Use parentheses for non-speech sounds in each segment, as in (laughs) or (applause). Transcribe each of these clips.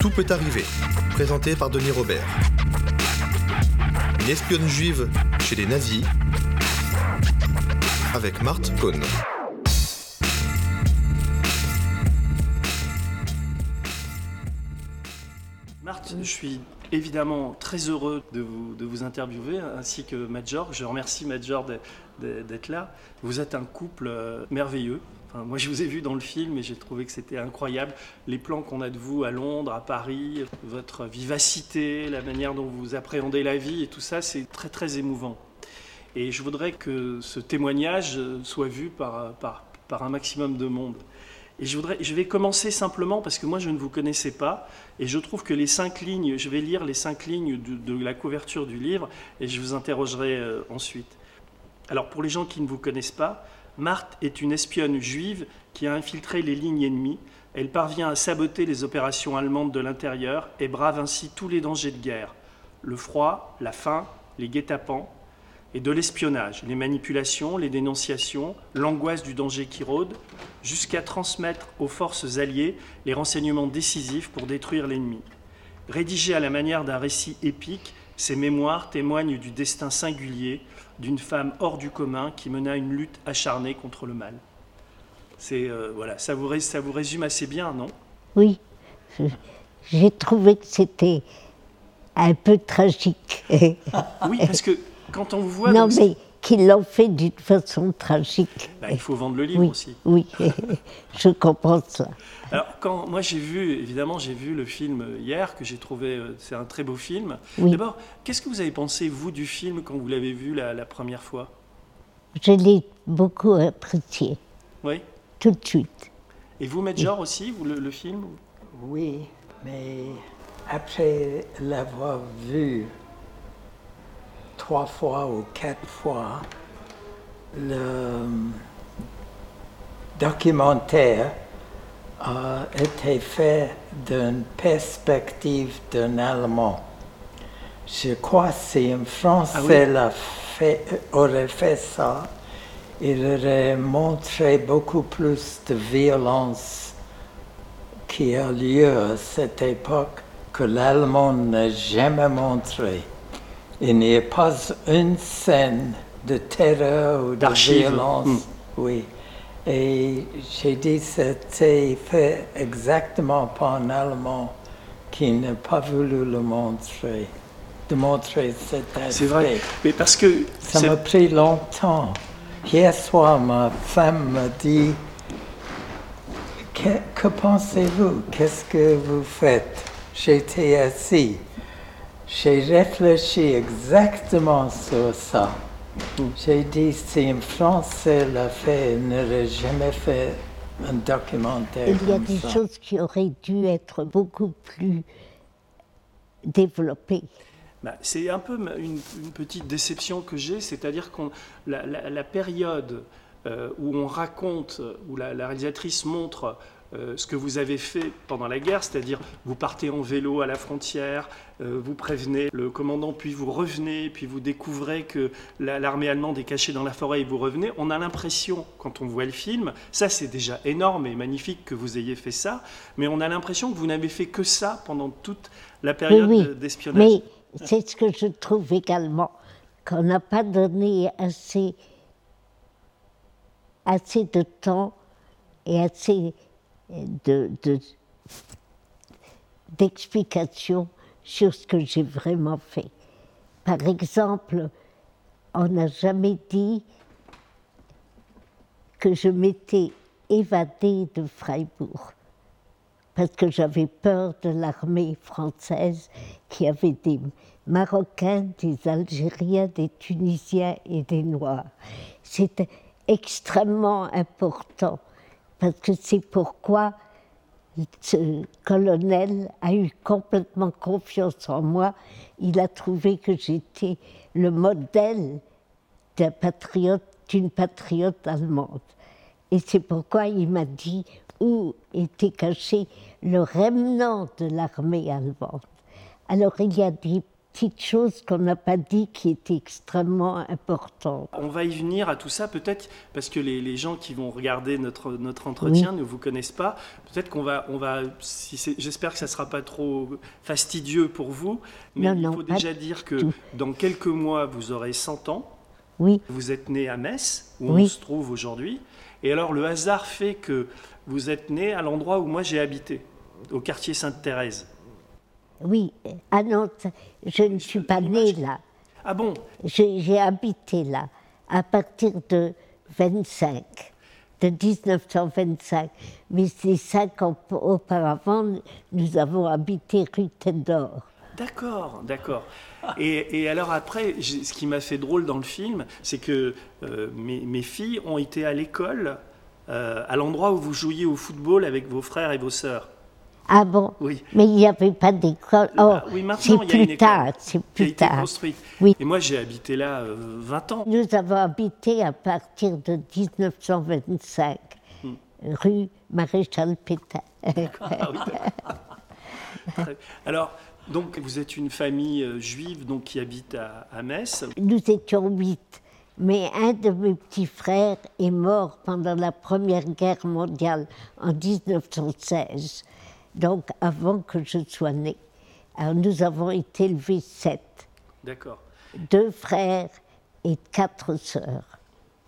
Tout peut arriver, présenté par Denis Robert. Une espionne juive chez les nazis, avec Marthe Cohn. Marthe, je suis évidemment très heureux de vous, interviewer, ainsi que Major. Je remercie Major d'être là. Vous êtes un couple euh, merveilleux. Moi, je vous ai vu dans le film et j'ai trouvé que c'était incroyable. Les plans qu'on a de vous à Londres, à Paris, votre vivacité, la manière dont vous appréhendez la vie et tout ça, c'est très, très émouvant. Et je voudrais que ce témoignage soit vu par, un maximum de monde. Et je, voudrais, je vais commencer simplement parce que moi je ne vous connaissais pas et je trouve que les cinq lignes, je vais lire les cinq lignes de, de la couverture du livre et je vous interrogerai euh, ensuite. Alors pour les gens qui ne vous connaissent pas, Marthe est une espionne juive qui a infiltré les lignes ennemies. Elle parvient à saboter les opérations allemandes de l'intérieur et brave ainsi tous les dangers de guerre. Le froid, la faim, les guet-apens, et de l'espionnage, les manipulations, les dénonciations, l'angoisse du danger qui rôde, jusqu'à transmettre aux forces alliées les renseignements décisifs pour détruire l'ennemi. Rédigées à la manière d'un récit épique, ces mémoires témoignent du destin singulier d'une femme hors du commun qui mena une lutte acharnée contre le mal. C'est euh, voilà, ça vous, ça vous résume assez bien, non? Oui, j'ai trouvé que c'était un peu tragique. (laughs) Oui, parce que quand on vous voit, non, mais qu'ils l'ont fait d'une façon tragique. bah, il faut vendre le livre Oui, aussi. oui, (laughs) je comprends ça. Alors, quand moi j'ai vu, évidemment, j'ai vu le film hier, que j'ai trouvé, euh, c'est un très beau film. Oui. D'abord, qu'est-ce que vous avez pensé, vous, du film, quand vous l'avez vu la, la première fois? Je l'ai beaucoup apprécié, Oui tout de suite. Et vous, Major, aussi, vous, le, le film? Oui, mais après l'avoir vu trois fois ou quatre fois, le documentaire a été fait d'une perspective d'un Allemand. Je crois que si un Français l'a fait- aurait fait ça, il aurait montré beaucoup plus de violence qui a lieu à cette époque que l'Allemand n'a jamais montré. Il n'y a pas une scène de terreur ou de violence. Hmm. Oui. Et j'ai dit que c'était fait exactement par un Allemand qui n'a pas voulu le montrer, de montrer cet aspect. C'est vrai. Mais parce que. Ça m'a pris longtemps. Hier soir, ma femme m'a dit Que, que pensez-vous? Qu'est-ce que vous faites? J'étais assis. J'ai réfléchi exactement sur ça. J'ai dit si un Français l'a fait, il n'aurait jamais fait un documentaire. Il y a comme des ça. choses qui auraient dû être beaucoup plus développées. Bah, c'est un peu une, une petite déception que j'ai, c'est-à-dire que la, la- la période euh, où on raconte, où la, la réalisatrice montre euh, ce que vous avez fait pendant la guerre, c'est-à-dire vous partez en vélo à la frontière, euh, vous prévenez le commandant, puis vous revenez, puis vous découvrez que la- l'armée allemande est cachée dans la forêt et vous revenez, on a l'impression, quand on voit le film, ça c'est déjà énorme et magnifique que vous ayez fait ça, mais on a l'impression que vous n'avez fait que ça pendant toute la période oui, de- d'espionnage. mais c'est ce que je trouve également, qu'on n'a pas donné assez, assez de temps et assez de, de- d'explications sur ce que j'ai vraiment fait. Par exemple, on n'a jamais dit que je m'étais évadée de Freiburg parce que j'avais peur de l'armée française qui avait des Marocains, des Algériens, des Tunisiens et des Noirs. C'était extrêmement important parce que c'est pourquoi ce colonel a eu complètement confiance en moi. Il a trouvé que j'étais le modèle d'un patriote, d'une patriote allemande. Et c'est pourquoi il m'a dit où était caché le remnant de l'armée allemande. Alors il y a des petite chose qu'on n'a pas dit qui est extrêmement importante. On va y venir à tout ça, peut-être parce que les, les, gens qui vont regarder notre, notre entretien Oui. ne vous connaissent pas. Peut-être qu'on va, on va si j'espère que ça ne sera pas trop fastidieux pour vous, mais Non, il non, faut déjà dire que tout. dans quelques mois, vous aurez 100 ans. Oui, Vous êtes né à Metz, où on se trouve aujourd'hui. Et alors, le hasard fait que vous êtes né à l'endroit où moi j'ai habité, au quartier Sainte-Thérèse. Oui. Non, ça- je ne suis pas née là. Ah bon? J'ai habité là à partir de 25, de 1925. Mais ces cinq ans auparavant, nous avons habité rue Tête d'Or. D'accord, d'accord. Et, et alors après, ce qui m'a fait drôle dans le film, c'est que euh, mes, mes filles ont été à l'école, euh, à l'endroit où vous jouiez au football avec vos frères et vos sœurs. Ah bon Oui. Mais il n'y avait pas d'école. Oh, Ah oui, c'est plus tard, c'est qui a plus été tard. construite. Oui. Et moi, j'ai habité là euh, 20 ans. Nous avons habité à partir de 1925, Hmm. rue Maréchal Pétain. Ah oui. (laughs) Alors, donc, vous êtes une famille euh, juive donc, qui habite à, à Metz. Nous étions huit, mais un de mes petits frères est mort pendant la Première Guerre mondiale en 1916, donc avant que je sois née. Alors nous avons été élevés sept, D'accord. deux frères et quatre sœurs.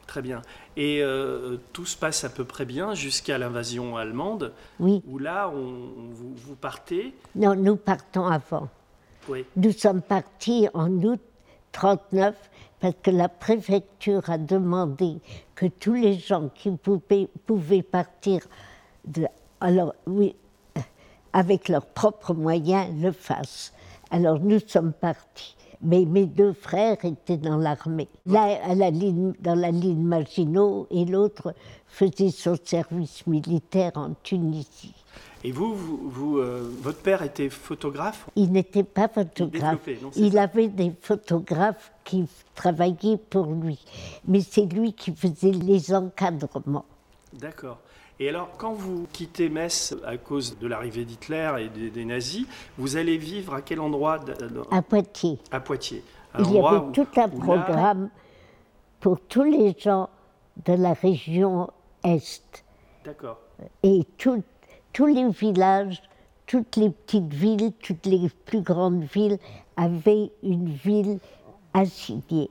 Très bien. Et euh, tout se passe à peu près bien jusqu'à l'invasion allemande, Oui, où là, on, on- vous, vous partez. non, nous partons avant. Oui, Nous sommes partis en août 39 parce que la préfecture a demandé que tous les gens qui pouvaient, pouvaient partir de- alors, oui, euh, avec leurs propres moyens le fassent. Alors nous sommes partis. Mais mes deux frères étaient dans l'armée, l'un à la ligne, dans la ligne Maginot et l'autre faisait son service militaire en Tunisie. Et vous, vous, vous, euh, votre père était photographe? Il n'était pas photographe. non, Il avait des photographes qui travaillaient pour lui. Mais c'est lui qui faisait les encadrements. D'accord. Et alors, quand vous quittez Metz à cause de l'arrivée d'Hitler et des, des nazis, vous allez vivre à quel endroit À Poitiers, À Poitiers. À il y avait où- tout un là- programme pour tous les gens de la région Est. D'accord. Et tout- tous les villages, toutes les petites villes, toutes les plus grandes villes avaient une ville assignée.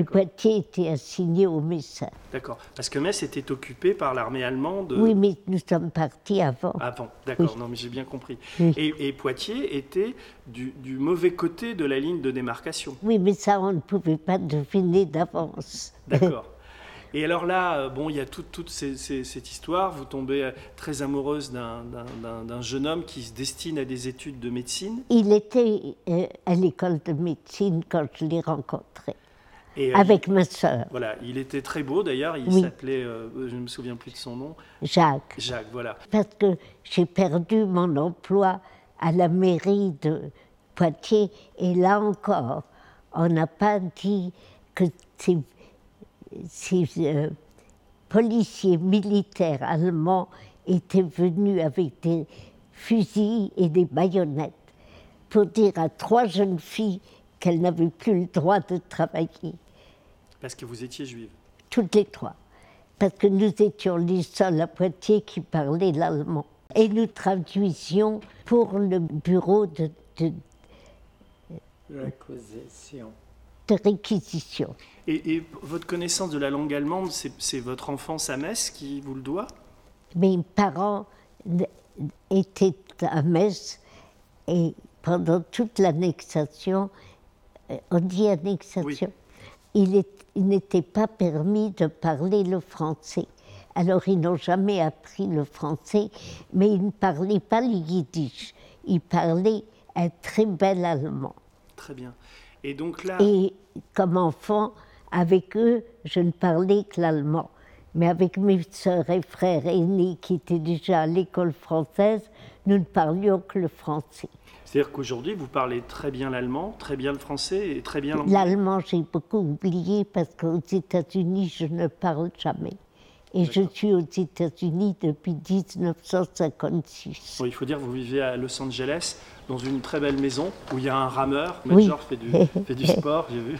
Et Poitiers était assigné au Messin. D'accord. Parce que Metz était occupé par l'armée allemande Oui, mais nous sommes partis avant. avant. D'accord, Oui. non, mais j'ai bien compris. Oui. Et, et Poitiers était du, du mauvais côté de la ligne de démarcation. Oui, mais ça, on ne pouvait pas deviner d'avance. D'accord. (laughs) Et alors là, euh, bon, il y a toute, toute ces- ces- cette histoire. Vous tombez euh, très amoureuse d'un- jeune homme qui se destine à des études de médecine. Il était euh, à l'école de médecine quand je l'ai rencontré, Et, euh, avec ma sœur, Voilà, il était très beau d'ailleurs. Il Oui. s'appelait, euh, je ne me souviens plus de son nom, Jacques. Jacques. Voilà. Parce que j'ai perdu mon emploi à la mairie de Poitiers, et là encore, on n'a pas dit que ces, ces, euh, policiers militaires allemands étaient venus avec des fusils et des baïonnettes pour dire à trois jeunes filles qu'elles n'avaient plus le droit de travailler, Parce que vous étiez juive. toutes les trois, parce que nous étions les seuls à Poitiers qui parlaient l'allemand. Et nous traduisions pour le bureau de, de- réquisition. Et, et votre connaissance de la langue allemande, c'est votre enfance à Metz qui vous le doit? Mes parents étaient à Metz et pendant toute l'annexation, euh, on dit annexation, il n'était pas permis de parler le français. Alors ils n'ont jamais appris le français, mais ils ne parlaient pas le yiddish. Ils parlaient un très bel allemand. Très bien. Et donc là, Et comme enfant, avec eux, je ne parlais que l'allemand. Mais avec mes sœurs et frères aînés qui étaient déjà à l'école française, nous ne parlions que le français. C'est-à-dire qu'aujourd'hui, vous parlez très bien l'allemand, très bien le français et très bien l'anglais. L'allemand, j'ai beaucoup oublié parce qu'aux États-Unis, je ne parle jamais. Et je suis aux États-Unis depuis 1956. Bon, il faut dire que vous vivez à Los Angeles, dans une très belle mamaison où il y a un rameur. Oui. Major fait du, (laughs) fait du sport, j'ai vu.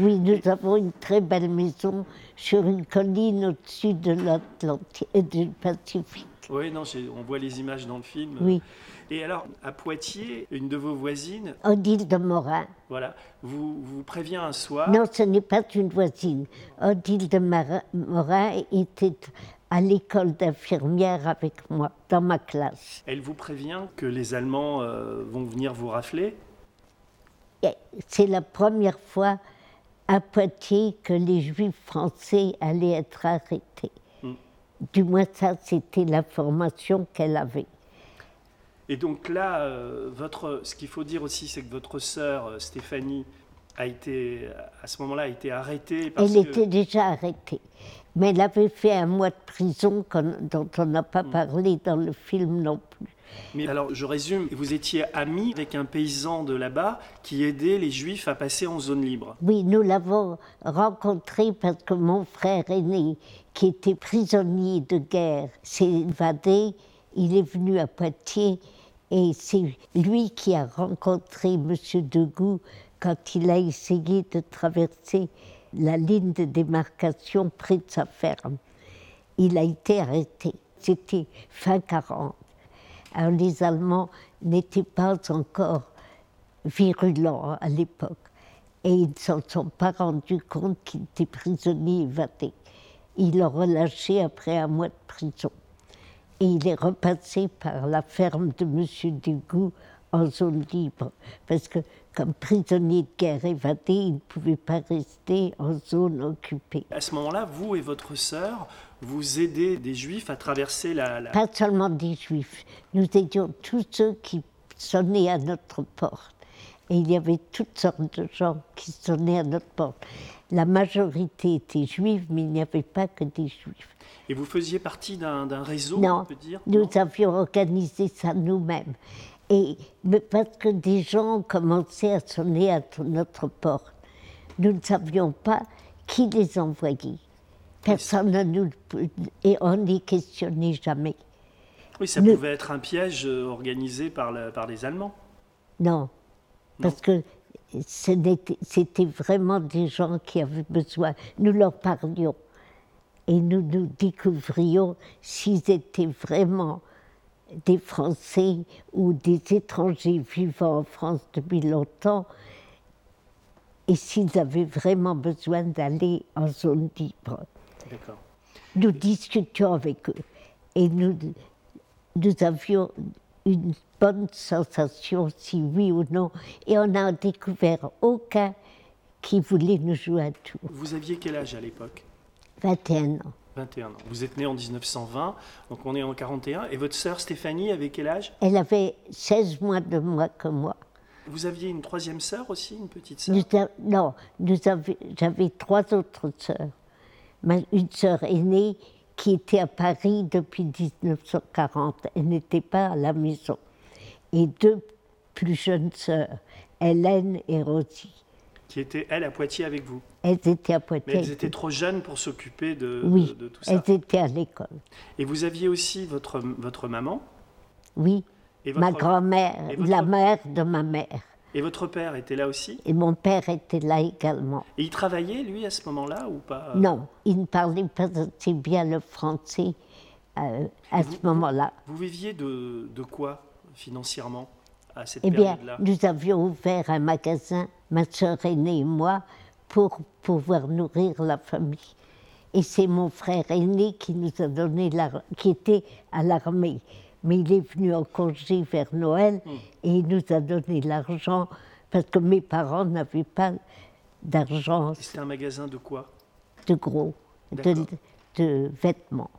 Oui, nous avons une très belle maison sur une colline au-dessus de l'Atlantique et du Pacifique. Oui, non, on voit les images dans le film. Oui, Et alors, à Poitiers, une de vos voisines, Odile de Morin. voilà, vous, vous prévient un soir. Non, ce n'est pas une voisine. Odile de Morin était à l'école d'infirmière avec moi, dans ma classe. Elle vous prévient que les Allemands euh, vont venir vous rafler. C'est la première fois à Poitiers que les Juifs français allaient être arrêtés. Mm. Du moins, ça, c'était l'information qu'elle avait. Et donc là, euh, votre, ce qu'il faut dire aussi, c'est que votre sœur euh, Stéphanie a été, à ce moment-là, a été arrêtée parce Elle que était déjà arrêtée. Mais elle avait fait un mois de prison dont on n'a pas parlé dans le film non plus. Mais alors, je résume, vous étiez ami avec un paysan de là-bas qui aidait les Juifs à passer en zone libre. Oui, nous l'avons rencontré parce que mon frère aîné, qui était prisonnier de guerre, s'est évadé. Il est venu à Poitiers et c'est lui qui a rencontré M. Degout quand il a essayé de traverser la ligne de démarcation près de sa ferme. Il a été arrêté. C'était fin 40. Alors les Allemands n'étaient pas encore virulents à l'époque. Et ils ne s'en sont pas rendus compte qu'il était prisonnier évadé. Ils l'ont relâché après un mois de prison. Et il est repassé par la ferme de M. Degout en zone libre. Parce que comme prisonnier de guerre évadé, il ne pouvait pas rester en zone occupée. À ce moment-là, vous et votre sœur, vous aidez des Juifs à traverser la... la- Pas seulement des juifs. Nous étions tous ceux qui sonnaient à notre porte. Et il y avait toutes sortes de gens qui sonnaient à notre porte. La majorité était juive, mais il n'y avait pas que des juifs. Et vous faisiez partie d'un réseau, on Non, peut dire? nous Non avions organisé ça nous-mêmes. Et mais parce que des gens ont commencé à sonner à notre porte, nous ne savions pas qui les envoyait. Personne ne nous et on n'y questionnait jamais. Oui, ça pouvait être un piège euh, organisé par, la- par les Allemands. Non, parce que c'était vraiment des gens qui avaient besoin. Nous leur parlions et nous nous découvrions s'ils étaient vraiment des Français ou des étrangers vivant en France depuis longtemps et s'ils avaient vraiment besoin d'aller en zone libre. D'accord. Nous discutions avec eux et nous, nous avions une bonne sensation, si oui ou non, et on n'a découvert aucun qui voulait nous jouer un tour. Vous aviez quel âge à l'époque? 21 ans. 21 ans. Vous êtes né en 1920, donc on est en 41. Et votre sœur Stéphanie avait quel âge? Elle avait 16 mois de moins que moi. Vous aviez une troisième sœur aussi, une petite sœur? Nous a- non, nous j'avais trois autres sœurs. Une sœur aînée qui était à Paris depuis 1940. Elle n'était pas à la maison. Et deux plus jeunes sœurs, Hélène et Rosie. Qui était, elle, à Poitiers avec vous. Elles étaient à Mais Poitiers. elles étaient trop jeunes pour s'occuper de, Oui, de, de tout ça. elles étaient à l'école. Et vous aviez aussi votre, votre maman Oui, et ma grand-mère, votre- la mère de ma mère. et votre père était là aussi Et mon père était là également. Et il travaillait, lui, à ce moment-là, ou pas Non, il ne parlait pas assez bien le français euh, à vous- ce moment-là. Vous viviez de, de quoi, financièrement, à cette Eh bien, nous avions ouvert un magasin, ma sœur aînée et moi, pour pouvoir nourrir la famille. Et c'est mon frère aîné qui nous a donné la, qui était à l'armée. Mais il est venu en congé vers Noël Hmm. et il nous a donné l'argent parce que mes parents n'avaient pas d'argent C'était un magasin de quoi? De gros, de vêtements.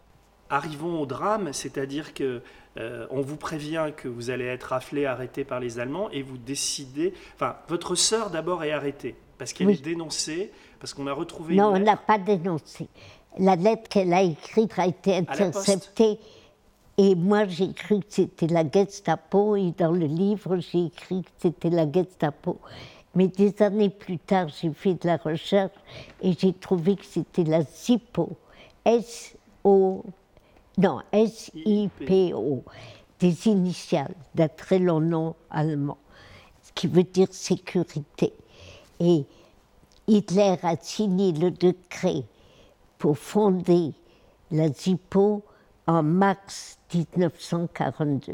Arrivons au drame, c'est-à-dire que euh, on vous prévient que vous allez être raflé, arrêté par les Allemands, et vous décidez. Enfin, votre sœur d'abord est arrêtée parce qu'elle Oui. est dénoncée, parce qu'on a retrouvé. Non, on n'a pas dénoncé. La lettre qu'elle a écrite a été interceptée. Et moi, j'ai cru que c'était la Gestapo. Et dans le livre, j'ai écrit que c'était la Gestapo. Mais des années plus tard, j'ai fait de la recherche et j'ai trouvé que c'était la SIPO. S-O, non, S-I-P-O, des initiales d'un très long nom allemand, qui veut dire sécurité. Et Hitler a signé le décret pour fonder la ZIPO en mars 1942.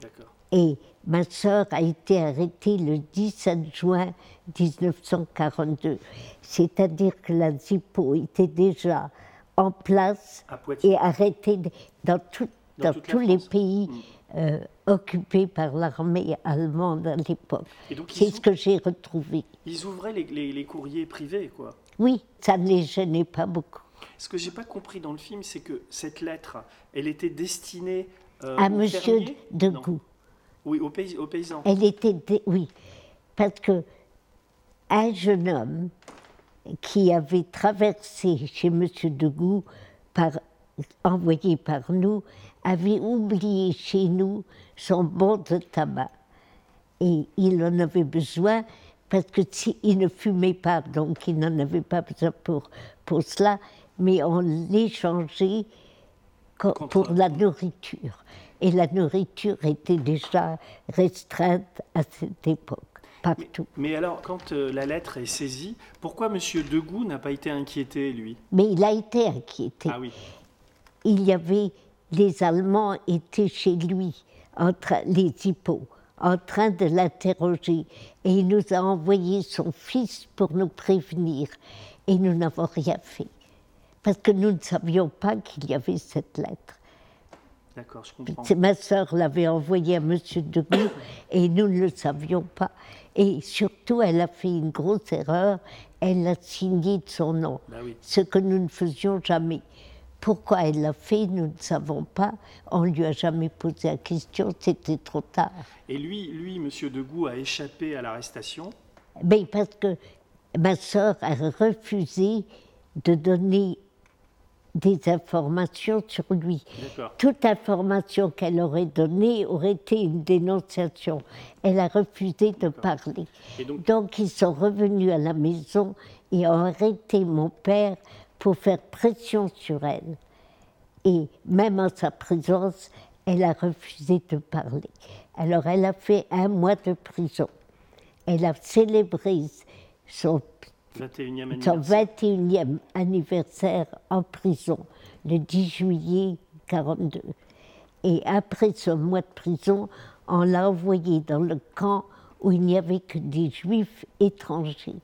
D'accord. Et ma sœur a été arrêtée le 17 juin 1942. C'est-à-dire que la ZIPO était déjà en place À et arrêtée de- dans, tout- Dans dans toute la tous les France. pays Mm. euh, occupés par l'armée allemande à l'époque. C'est ce que j'ai retrouvé. ils ouvraient les, les- les courriers privés, quoi. Oui, ça ne les gênait pas beaucoup. Ce que j'ai pas compris dans le film, c'est que cette lettre, elle était destinée euh, à Monsieur de. Goux. Oui, aux, pays- aux paysans. Elle était, oui, parce que un jeune homme qui avait traversé chez Monsieur Degout, par, envoyé par nous, avait oublié chez nous son bon de tabac. Et il en avait besoin parce que si- il ne fumait pas, donc il n'en avait pas besoin pour, pour cela, mais on l'échangeait pour la nourriture. Et la nourriture était déjà restreinte à cette époque, partout. Mais alors, quand euh, la lettre est saisie, pourquoi Monsieur Degout n'a pas été inquiété, lui? Mais il a été inquiété. Ah oui. il y avait les Allemands étaient chez lui, en train, les hippos, en train de l'interroger. Et il nous a envoyé son fils pour nous prévenir. Et nous n'avons rien fait. Parce que nous ne savions pas qu'il y avait cette lettre. D'accord, je comprends. Ma sœur l'avait envoyée à M. Degout (coughs) et nous ne le savions pas. Et surtout, elle a fait une grosse erreur. Elle a signé de son nom, Bah oui. ce que nous ne faisions jamais. Pourquoi elle l'a fait, nous ne savons pas. On ne lui a jamais posé la question, c'était trop tard. Et lui, lui, Monsieur Degout a échappé à l'arrestation. Mais parce que ma sœur a refusé de donner des informations sur lui. Toute information qu'elle aurait donnée aurait été une dénonciation. Elle a refusé de parler. Donc- Donc ils sont revenus à la maison et ont arrêté mon père pour faire pression sur elle. Et même en sa présence, elle a refusé de parler. Alors elle a fait un mois de prison. Elle a célébré son 21e son anniversaire. 21e anniversaire en prison, le 10 juillet 42. Et après ce mois de prison, on l'a envoyé dans le camp où il n'y avait que des juifs étrangers,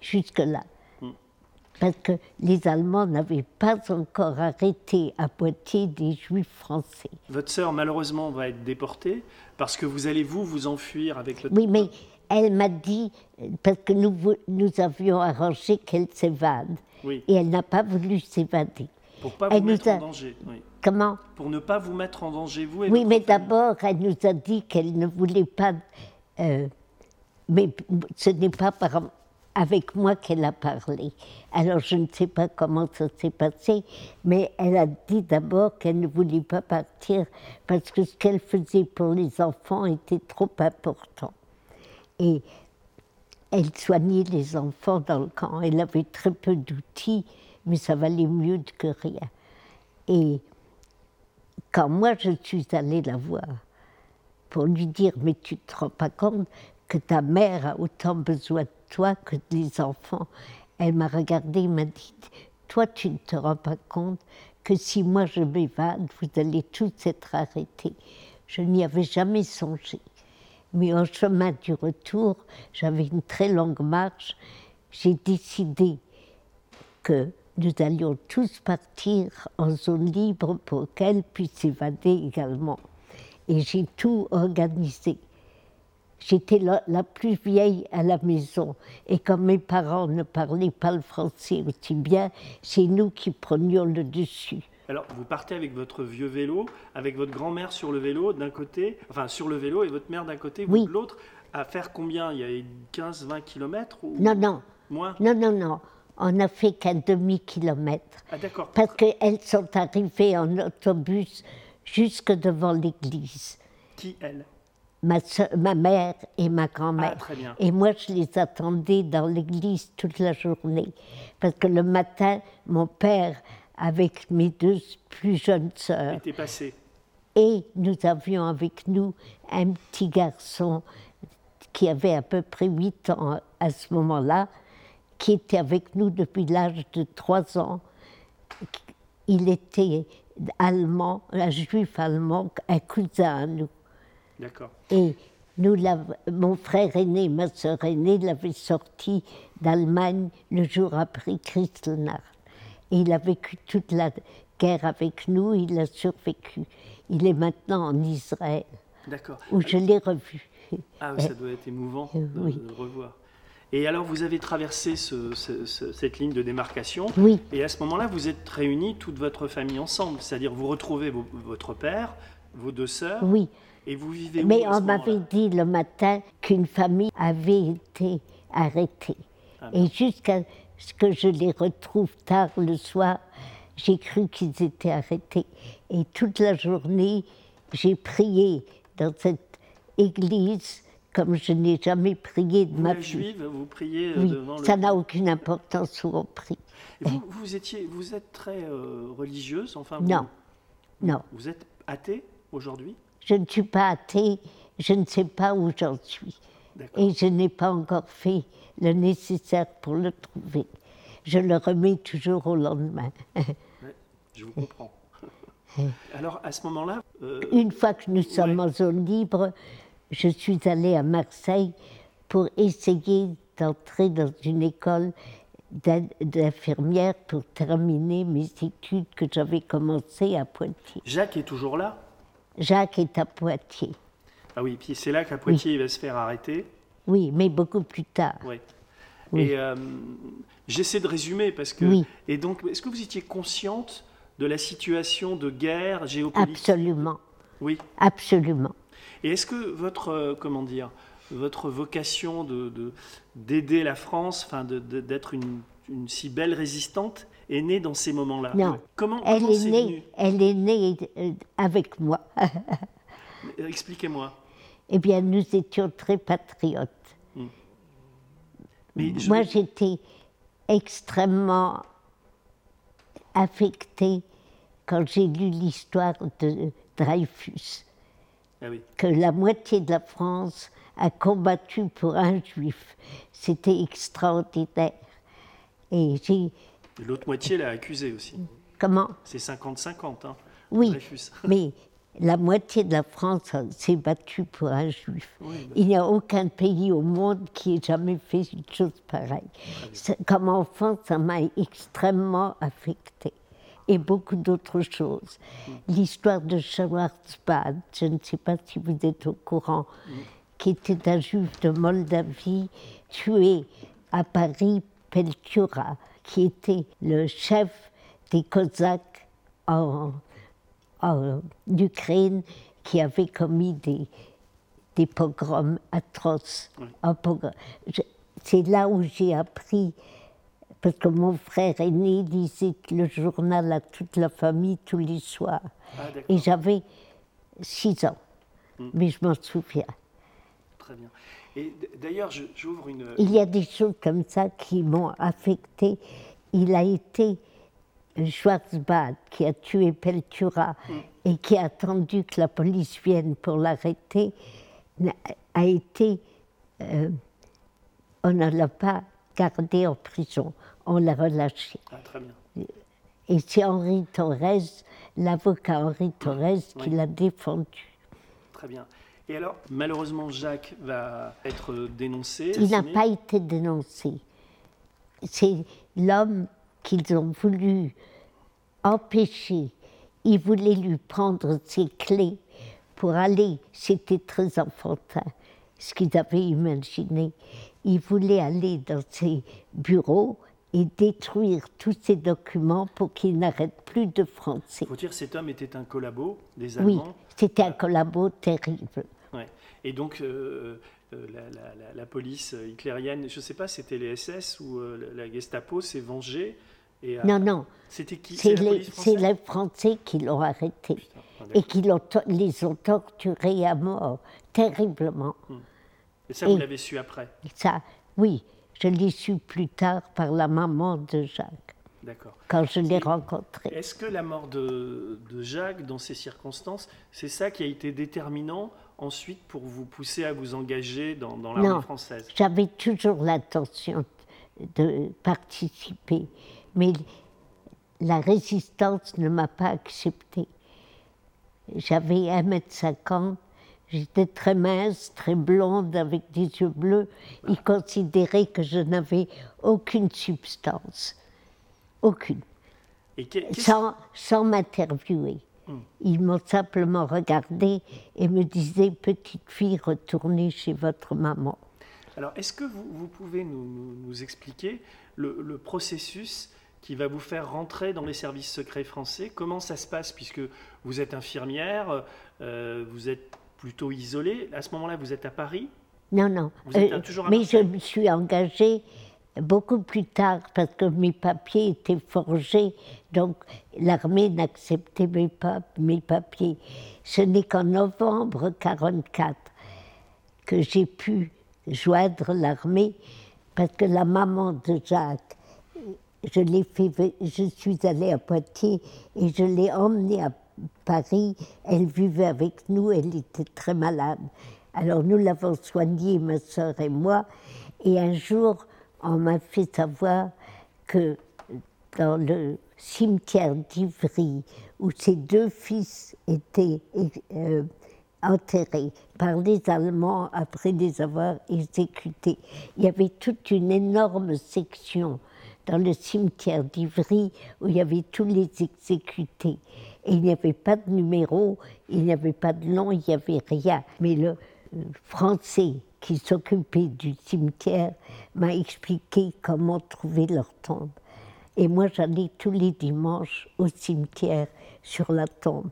jusque-là. Parce que les Allemands n'avaient pas encore arrêté à Poitiers des juifs français. Votre sœur, malheureusement, va être déportée parce que vous allez, vous, vous enfuir avec le... Oui, mais elle m'a dit, parce que nous, avions arrangé qu'elle s'évade, Oui, et elle n'a pas voulu s'évader. pour pas elle vous nous mettre a- en danger. Oui. Comment? Pour ne pas vous mettre en danger, vous et Oui, mais d'abord, elle nous a dit qu'elle ne voulait pas. euh, mais ce n'est pas par- avec moi qu'elle a parlé. Alors je ne sais pas comment ça s'est passé, mais elle a dit d'abord qu'elle ne voulait pas partir parce que ce qu'elle faisait pour les enfants était trop important. Et elle soignait les enfants dans le camp. Elle avait très peu d'outils, mais ça valait mieux que rien. Et quand moi je suis allée la voir pour lui dire mais tu te rends pas compte que ta mère a autant besoin de toi que des enfants, elle m'a regardée et m'a dit toi tu ne te rends pas compte que si moi je m'évade, vous allez tous être arrêtés. Je n'y avais jamais songé. Mais en chemin du retour, j'avais une très longue marche, j'ai décidé que nous allions tous partir en zone libre pour qu'elle puisse s'évader également. Et j'ai tout organisé. J'étais la, la plus vieille à la maison. Et comme mes parents ne parlaient pas le français aussi bien, c'est nous qui prenions le dessus. Alors, vous partez avec votre vieux vélo, avec votre grand-mère sur le vélo d'un côté, enfin sur le vélo et votre mère d'un côté, vous Oui. de l'autre, à faire combien? Il y avait 15-20 km ou Non, non, moins? Non, non, non. On n'a fait qu'un demi-kilomètre. Ah d'accord. Parce qu'elles sont arrivées en autobus jusque devant l'église. Qui elle ma, ma mère et ma grand-mère. Ah, très bien. Et moi, je les attendais dans l'église toute la journée. Parce que le matin, mon père avec mes deux plus jeunes sœurs. Et nous avions avec nous un petit garçon qui avait à peu près 8 ans à ce moment-là, qui était avec nous depuis l'âge de 3 ans. Il était allemand, un juif allemand, un cousin à nous. D'accord. Et nous, mon frère aîné, ma sœur aînée l'avaient sorti d'Allemagne le jour après Kristallnacht. Il a vécu toute la guerre avec nous, il a survécu. Il est maintenant en Israël, où je l'ai revu. Ah oui, ça doit être émouvant de, le revoir. Et alors, vous avez traversé cette ligne de démarcation. Oui. Et à ce moment-là, vous êtes réunis, toute votre famille ensemble. C'est-à-dire, vous retrouvez votre père, vos deux sœurs. Oui. Et vous vivez où Mais on m'avait dit le matin qu'une famille avait été arrêtée. Ah et jusqu'à que je les retrouve tard le soir, j'ai cru qu'ils étaient arrêtés. Et toute la journée, j'ai prié dans cette église comme je n'ai jamais prié de vous ma vie. juive, vous priez euh, oui, devant ça n'a aucune importance où on prie. vous, vous, étiez, vous êtes très euh, religieuse, enfin Non, non. Vous êtes athée aujourd'hui? Je ne suis pas athée, je ne sais pas où j'en suis. Et je n'ai pas encore fait le nécessaire pour le trouver. Je le remets toujours au lendemain. je vous comprends. (laughs) Alors à ce moment-là. Euh, Une fois que nous sommes en zone libre, je suis allée à Marseille pour essayer d'entrer dans une école d'infirmière pour terminer mes études que j'avais commencées à Poitiers. Jacques est toujours là? Jacques est à Poitiers. Ah oui, puis c'est là qu'à Poitiers il va se faire arrêter. Oui, mais beaucoup plus tard. Oui. Et euh, j'essaie de résumer parce que. Oui. Et donc, est-ce que vous étiez consciente de la situation de guerre géopolitique? Absolument. Oui. Absolument. Et est-ce que votre, euh, comment dire, votre vocation de, d'aider la France, enfin d'être une, une, si belle résistante, est née dans ces moments-là? Non. Comment, elle, comment est née, elle est née euh, avec moi. (laughs) Expliquez-moi. Eh bien, nous étions très patriotes. Moi, j'étais extrêmement affectée quand j'ai lu l'histoire de Dreyfus. Ah que la moitié de la France a combattu pour un juif. C'était extraordinaire. Et j'ai. L'autre moitié l'a accusé aussi. Comment? C'est 50-50, hein, Oui, Dreyfus. (laughs) mais la moitié de la France s'est battue pour un juif. Il n'y a aucun pays au monde qui ait jamais fait une chose pareille. Comme enfant, ça m'a extrêmement affectée et beaucoup d'autres choses. L'histoire de Schwarzbad, je ne sais pas si vous êtes au courant, qui était un juif de Moldavie tué à Paris, Peltura, qui était le chef des Cosaques en, Ukraine, qui avait commis des, des pogroms atroces. C'est là où j'ai appris parce que mon frère aîné lisait le journal à toute la famille tous les soirs. Ah, et j'avais six ans, hmm. mais je m'en souviens. Très bien. Et d'ailleurs, j'ouvre une. Il y a des choses comme ça qui m'ont affecté. Il a été Schwarzbad qui a tué Peltura hmm. et qui a attendu que la police vienne pour l'arrêter, a été. Euh, on ne l'a pas gardé en prison on l'a relâché. Ah, très bien. Et c'est Henri Torres, l'avocat Henri Torres, qui l'a défendu. Très bien. Et alors, malheureusement, Jacques va être dénoncé. Il n'a pas été dénoncé. C'est l'homme qu'ils ont voulu empêcher. Ils voulaient lui prendre ses clés pour aller. C'était très enfantin, ce qu'ils avaient imaginé. Ils voulaient aller dans ses bureaux et détruire tous ces documents pour qu'ils n'arrêtent plus de français. Il faut dire cet homme était un collabo des Allemands. Oui, c'était un collabo terrible. Ouais. Et donc, euh, euh, la, police hitlérienne, je ne sais pas, c'était les SS ou euh, la Gestapo s'est vengée et Non, non. C'était qui? C'est les, les, Français qui l'ont arrêté et qui les ont torturés à mort, terriblement. Hmm. Et ça, vous l'avez su après? Ça, oui. Je l'ai su plus tard par la maman de Jacques. D'accord. quand je l'ai rencontré. Est-ce que la mort de, de Jacques, dans ces circonstances, c'est ça qui a été déterminant ensuite pour vous pousser à vous engager dans, dans l'armée Non. française? J'avais toujours l'intention de participer, mais la résistance ne m'a pas accepté. J'avais 1m50, j'étais très mince, très blonde, avec des yeux bleus. Ils considéraient que je n'avais aucune substance, aucune, Et sans, sans m'interviewer. Hmm. Ils m'ont simplement regardé et me disaient, petite fille, retournez chez votre maman. Alors, est-ce que vous, vous pouvez nous, nous- nous expliquer le, le processus qui va vous faire rentrer dans les services secrets français Comment ça se passe Puisque vous êtes infirmière, euh, vous êtes plutôt isolée. À ce moment-là, vous êtes à Paris? Non, non. Vous êtes toujours à mais je me suis engagée beaucoup plus tard parce que mes papiers étaient forgés, donc l'armée n'acceptait mes, mes papiers. Ce n'est qu'en novembre 1944 que j'ai pu joindre l'armée parce que la maman de Jacques, je l'ai fait, je suis allée à Poitiers et je l'ai emmenée à Paris. Elle vivait avec nous, elle était très malade. Alors nous l'avons soignée, ma sœur et moi. Et un jour, on m'a fait savoir que dans le cimetière d'Ivry, où ses deux fils étaient euh, enterrés par les Allemands après les avoir exécutés. Il y avait toute une énorme section dans le cimetière d'Ivry où il y avait tous les exécutés. Et il n'y avait pas de numéro, il n'y avait pas de nom, il n'y avait rien. Mais le euh, Français qui s'occupait du cimetière m'a expliqué comment trouver leur tombe. Et moi, j'allais tous les dimanches au cimetière sur la tombe.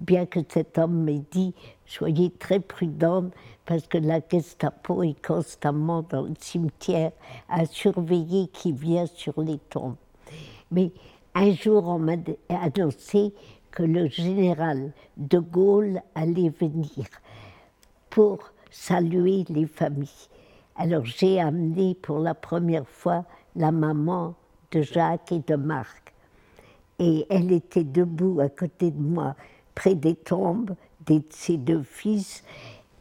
Bien que cet homme m'ait dit Soyez très prudente parce que la Gestapo est constamment dans le cimetière à surveiller qui vient sur les tombes. Mais un jour, on m'a annoncé que le général de Gaulle allait venir pour saluer les familles. Alors j'ai amené pour la première fois la maman de Jacques et de Marc. Et elle était debout à côté de moi, près des tombes de ses deux fils.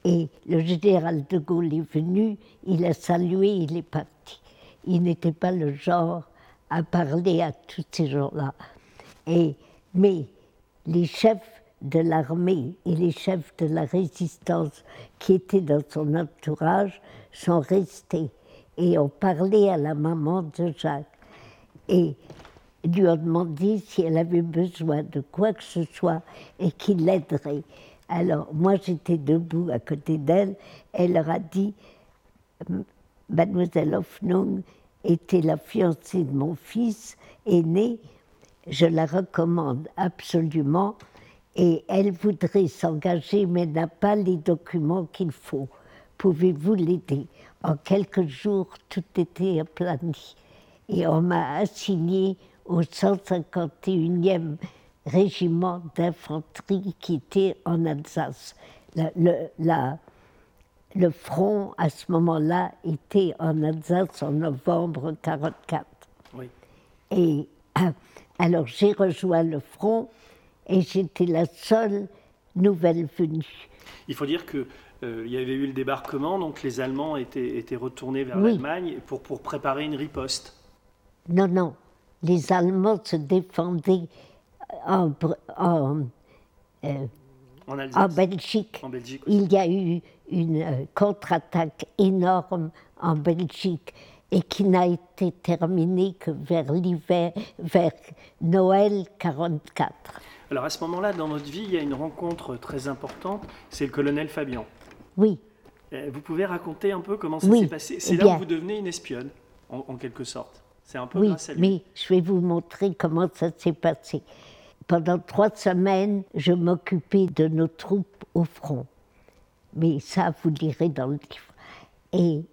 Et le général de Gaulle est venu, il a salué, il est parti. Il n'était pas le genre à parler à tous ces gens-là. Et, mais les chefs de l'armée et les chefs de la résistance qui étaient dans son entourage sont restés et ont parlé à la maman de Jacques et lui ont demandé si elle avait besoin de quoi que ce soit et qu'il l'aiderait. Alors moi j'étais debout à côté d'elle, elle leur a dit Mademoiselle Hoffnung était la fiancée de mon fils aîné, je la recommande absolument et elle voudrait s'engager mais n'a pas les documents qu'il faut. Pouvez-vous l'aider? En quelques jours, tout était aplani et on m'a assigné au 151e régiment d'infanterie qui était en Alsace. La- le, la- le front, à ce moment-là, était en Alsace en novembre 1944. Oui. Et (clears throat) alors j'ai rejoint le front et j'étais la seule nouvelle venue. Il faut dire que euh, il y avait eu le débarquement, donc les Allemands étaient, étaient retournés vers Oui. l'Allemagne pour, pour préparer une riposte. Non, non, les Allemands se défendaient en, euh, En en Alsace, Belgique. Il y a eu une euh, contre-attaque énorme en Belgique et qui n'a été terminée que vers l'hiver, vers Noël 44. Alors à ce moment-là, dans notre vie, il y a une rencontre très importante, c'est le colonel Fabian. Oui, Euh, Vous pouvez raconter un peu comment ça Oui, s'est passé? C'est eh là où vous devenez une espionne, en, en quelque sorte. C'est un peu oui, grâce à lui. mais je vais vous montrer comment ça s'est passé. Pendant trois semaines, je m'occupais de nos troupes au front. Mais ça, vous lirez dans le livre. Et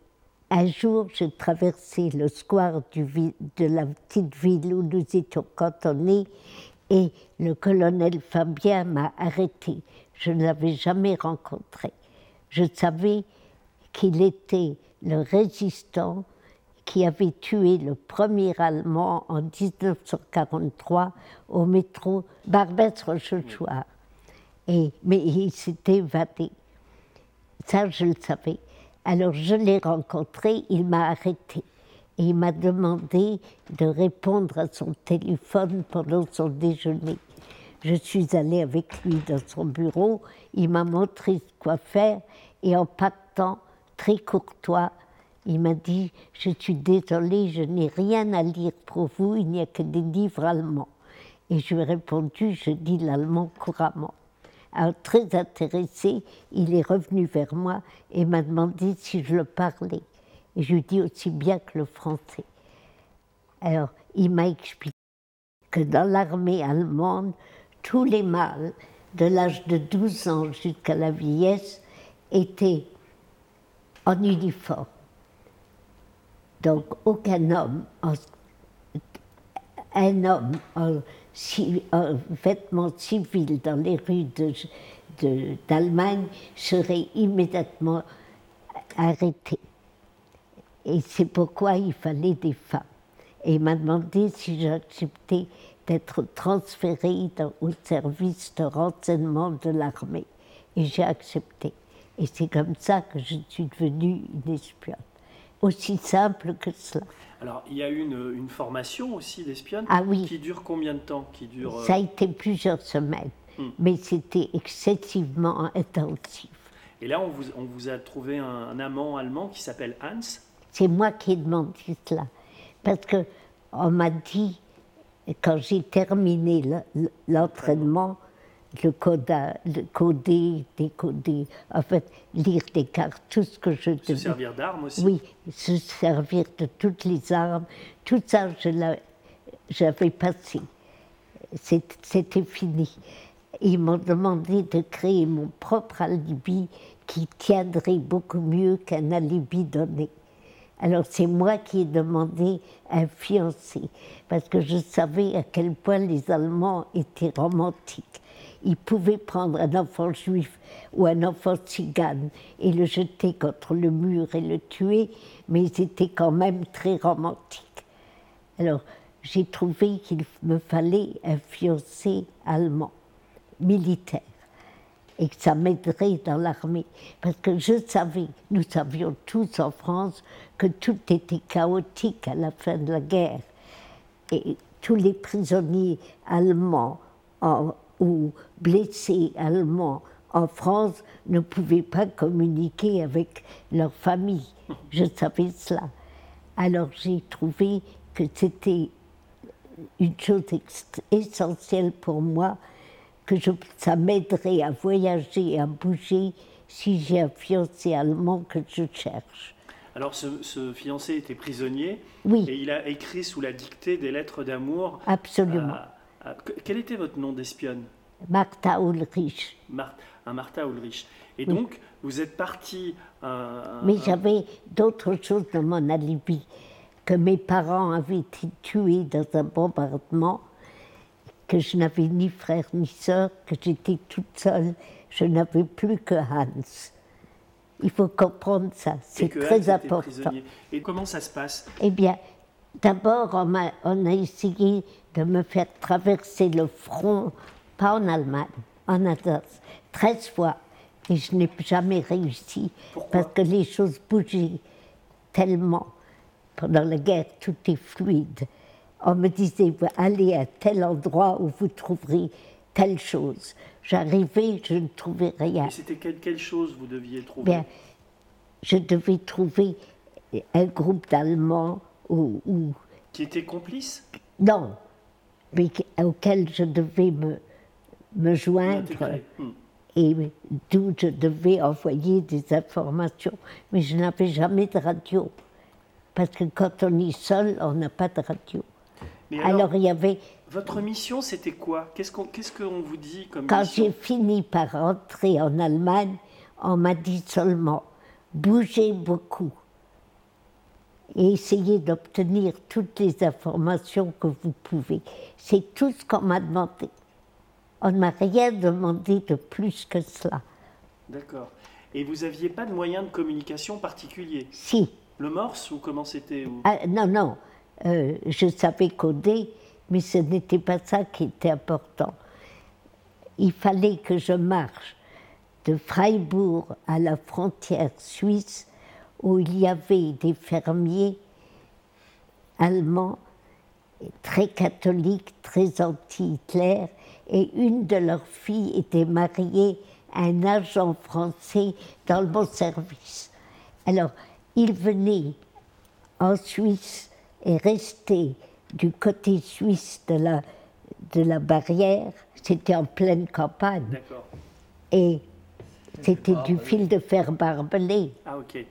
un jour, je traversais le square du de la petite ville où nous étions cantonnés et le colonel Fabien m'a arrêté. Je ne l'avais jamais rencontré. Je savais qu'il était le résistant qui avait tué le premier Allemand en 1943 au métro Barbès-Rochechouart. Mais il s'était évadé. Ça, je le savais. Alors je l'ai rencontré, il m'a arrêté. Et il m'a demandé de répondre à son téléphone pendant son déjeuner. Je suis allée avec lui dans son bureau, il m'a montré quoi faire, et en partant, très courtois, il m'a dit Je suis désolée, je n'ai rien à lire pour vous, il n'y a que des livres allemands. Et je lui ai répondu Je dis l'allemand couramment. Alors, très intéressé, il est revenu vers moi et m'a demandé si je le parlais. Et je lui dit aussi bien que le français. Alors, il m'a expliqué que dans l'armée allemande, tous les mâles, de l'âge de 12 ans jusqu'à la vieillesse, étaient en uniforme. Donc, aucun homme, un homme en un vêtement civil dans les rues d'Allemagne serait immédiatement arrêté. Et c'est pourquoi il fallait des femmes. Et il m'a demandé si j'acceptais d'être transférée au service de renseignement de l'armée. Et j'ai accepté. Et c'est comme ça que je suis devenue une espionne aussi simple que cela. Alors, il y a eu une, formation aussi d'espionne ah, oui. qui dure combien de temps qui dure, Ça a été plusieurs semaines, hmm. mais c'était excessivement intensif. Et là, on vous, on vous a trouvé un, amant allemand qui s'appelle Hans C'est moi qui ai demandé cela. Parce qu'on m'a dit, quand j'ai terminé l'entraînement, le, coda, le coder, décoder, en fait, lire des cartes, tout ce que je devais. Se servir d'armes aussi Oui, se servir de toutes les armes, tout ça, j'avais passé. C'était fini. Ils m'ont demandé de créer mon propre alibi qui tiendrait beaucoup mieux qu'un alibi donné. Alors c'est moi qui ai demandé un fiancé, parce que je savais à quel point les Allemands étaient romantiques il pouvait prendre un enfant juif ou un enfant tzigane et le jeter contre le mur et le tuer, mais ils étaient quand même très romantiques. Alors, j'ai trouvé qu'il me fallait un fiancé allemand, militaire, et que ça m'aiderait dans l'armée. Parce que je savais, nous savions tous en France, que tout était chaotique à la fin de la guerre. Et tous les prisonniers allemands en, ou blessés allemands en France ne pouvaient pas communiquer avec leur famille. Je savais cela. Alors j'ai trouvé que c'était une chose essentielle pour moi, que je, ça m'aiderait à voyager, à bouger, si j'ai un fiancé allemand que je cherche. Alors ce, fiancé était prisonnier oui. et il a écrit sous la dictée des lettres d'amour. Absolument. Ah, quel était votre nom d'espionne? Martha Ulrich. un Martha Ulrich. Et donc, vous êtes parti. Mais j'avais d'autres choses dans mon alibi. Que mes parents avaient été tués dans un bombardement, que je n'avais ni frère ni sœur, que j'étais toute seule. Je n'avais plus que Hans. Il faut comprendre ça, c'est très important. Et comment ça se passe? Eh bien, D'abord, on, on, a essayé de me faire traverser le front, pas en Allemagne, en Alsace, 13 fois. Et je n'ai jamais réussi parce que les choses bougeaient tellement. Pendant la guerre, tout est fluide. On me disait, allez à tel endroit où vous trouverez telle chose. J'arrivais, je ne trouvais rien. Et c'était quelle, chose vous deviez trouver? Bien, Je devais trouver un groupe d'Allemands qui était complice? Non, mais auquel je devais me, me joindre hmm. et d'où je devais envoyer des informations. Mais je n'avais jamais de radio. Parce que quand on est seul, on n'a pas de radio. alors, il y avait. Votre mission, c'était quoi? Qu'est-ce qu'on vous dit comme Quand j'ai fini par rentrer en Allemagne, on m'a dit seulement bougez beaucoup et essayez d'obtenir toutes les informations que vous pouvez. C'est tout ce qu'on m'a demandé. On ne m'a rien demandé de plus que cela. D'accord. Et vous n'aviez pas de moyens de communication particuliers? Si, Le morse ou comment c'était ou- Ah, non, non, euh, je savais coder, mais ce n'était pas ça qui était important. Il fallait que je marche de Freiburg à la frontière suisse où il y avait des fermiers allemands très catholiques, très anti-Hitler, et une de leurs filles était mariée à un agent français dans le bon service. Alors, il venait en Suisse et restait du côté suisse de la, de la barrière. C'était en pleine campagne et c'était du fil de fer barbelé. Ah ok.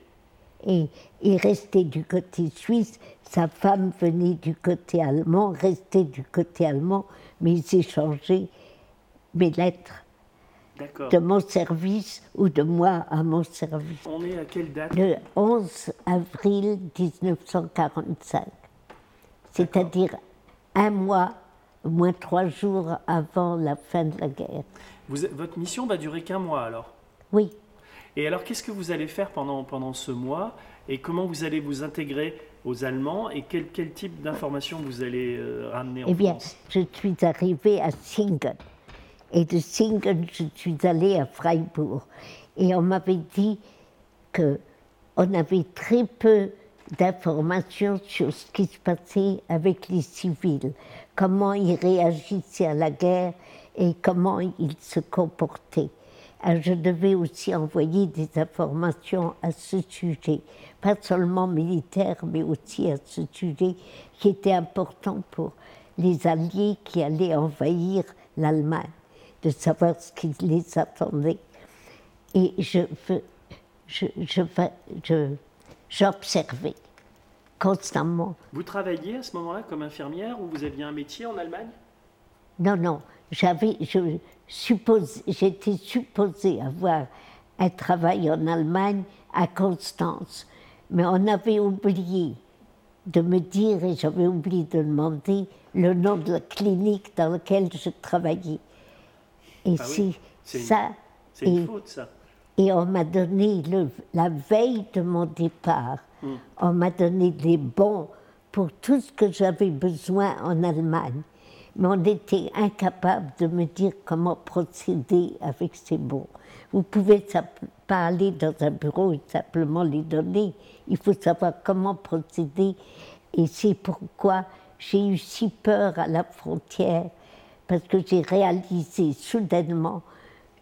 Et il restait du côté suisse, sa femme venait du côté allemand, restait du côté allemand, mais ils échangeaient mes lettres. De mon service ou de moi à mon service. On est à quelle date Le 11 avril 1945, c'est-à-dire un mois, moins trois jours avant la fin de la guerre. Vous- Votre mission va durer qu'un mois alors? Oui, Et alors, qu'est-ce que vous allez faire pendant, pendant ce mois Et comment vous allez vous intégrer aux Allemands Et quel, quel type d'informations vous allez euh, ramener en eh bien, France? je suis arrivée à Singen. Et de Singen, je suis allée à Freiburg. Et on m'avait dit que on avait très peu d'informations sur ce qui se passait avec les civils, comment ils réagissaient à la guerre et comment ils se comportaient. Alors, je devais aussi envoyer des informations à ce sujet, pas seulement militaires, mais aussi à ce sujet qui était important pour les Alliés qui allaient envahir l'Allemagne, de savoir ce qui les attendait. Et je, veux- je, je, je- j'observais constamment. Vous travailliez à ce moment-là comme infirmière ou vous aviez un métier en Allemagne? Non, non, j'avais, je suppose, j'étais supposée avoir un travail en Allemagne à Constance, mais on avait oublié de me dire, et j'avais oublié de demander, le nom de la clinique dans laquelle je travaillais. Et Ah oui, c'est ça, C'est une faute ça. et on m'a donné, le- la veille de mon départ, Hmm. on m'a donné des bons pour tout ce que j'avais besoin en Allemagne. Mais on était incapable de me dire comment procéder avec ces bons. Vous pouvez pas aller dans un bureau et simplement les donner. Il faut savoir comment procéder. Et c'est pourquoi j'ai eu si peur à la frontière, parce que j'ai réalisé soudainement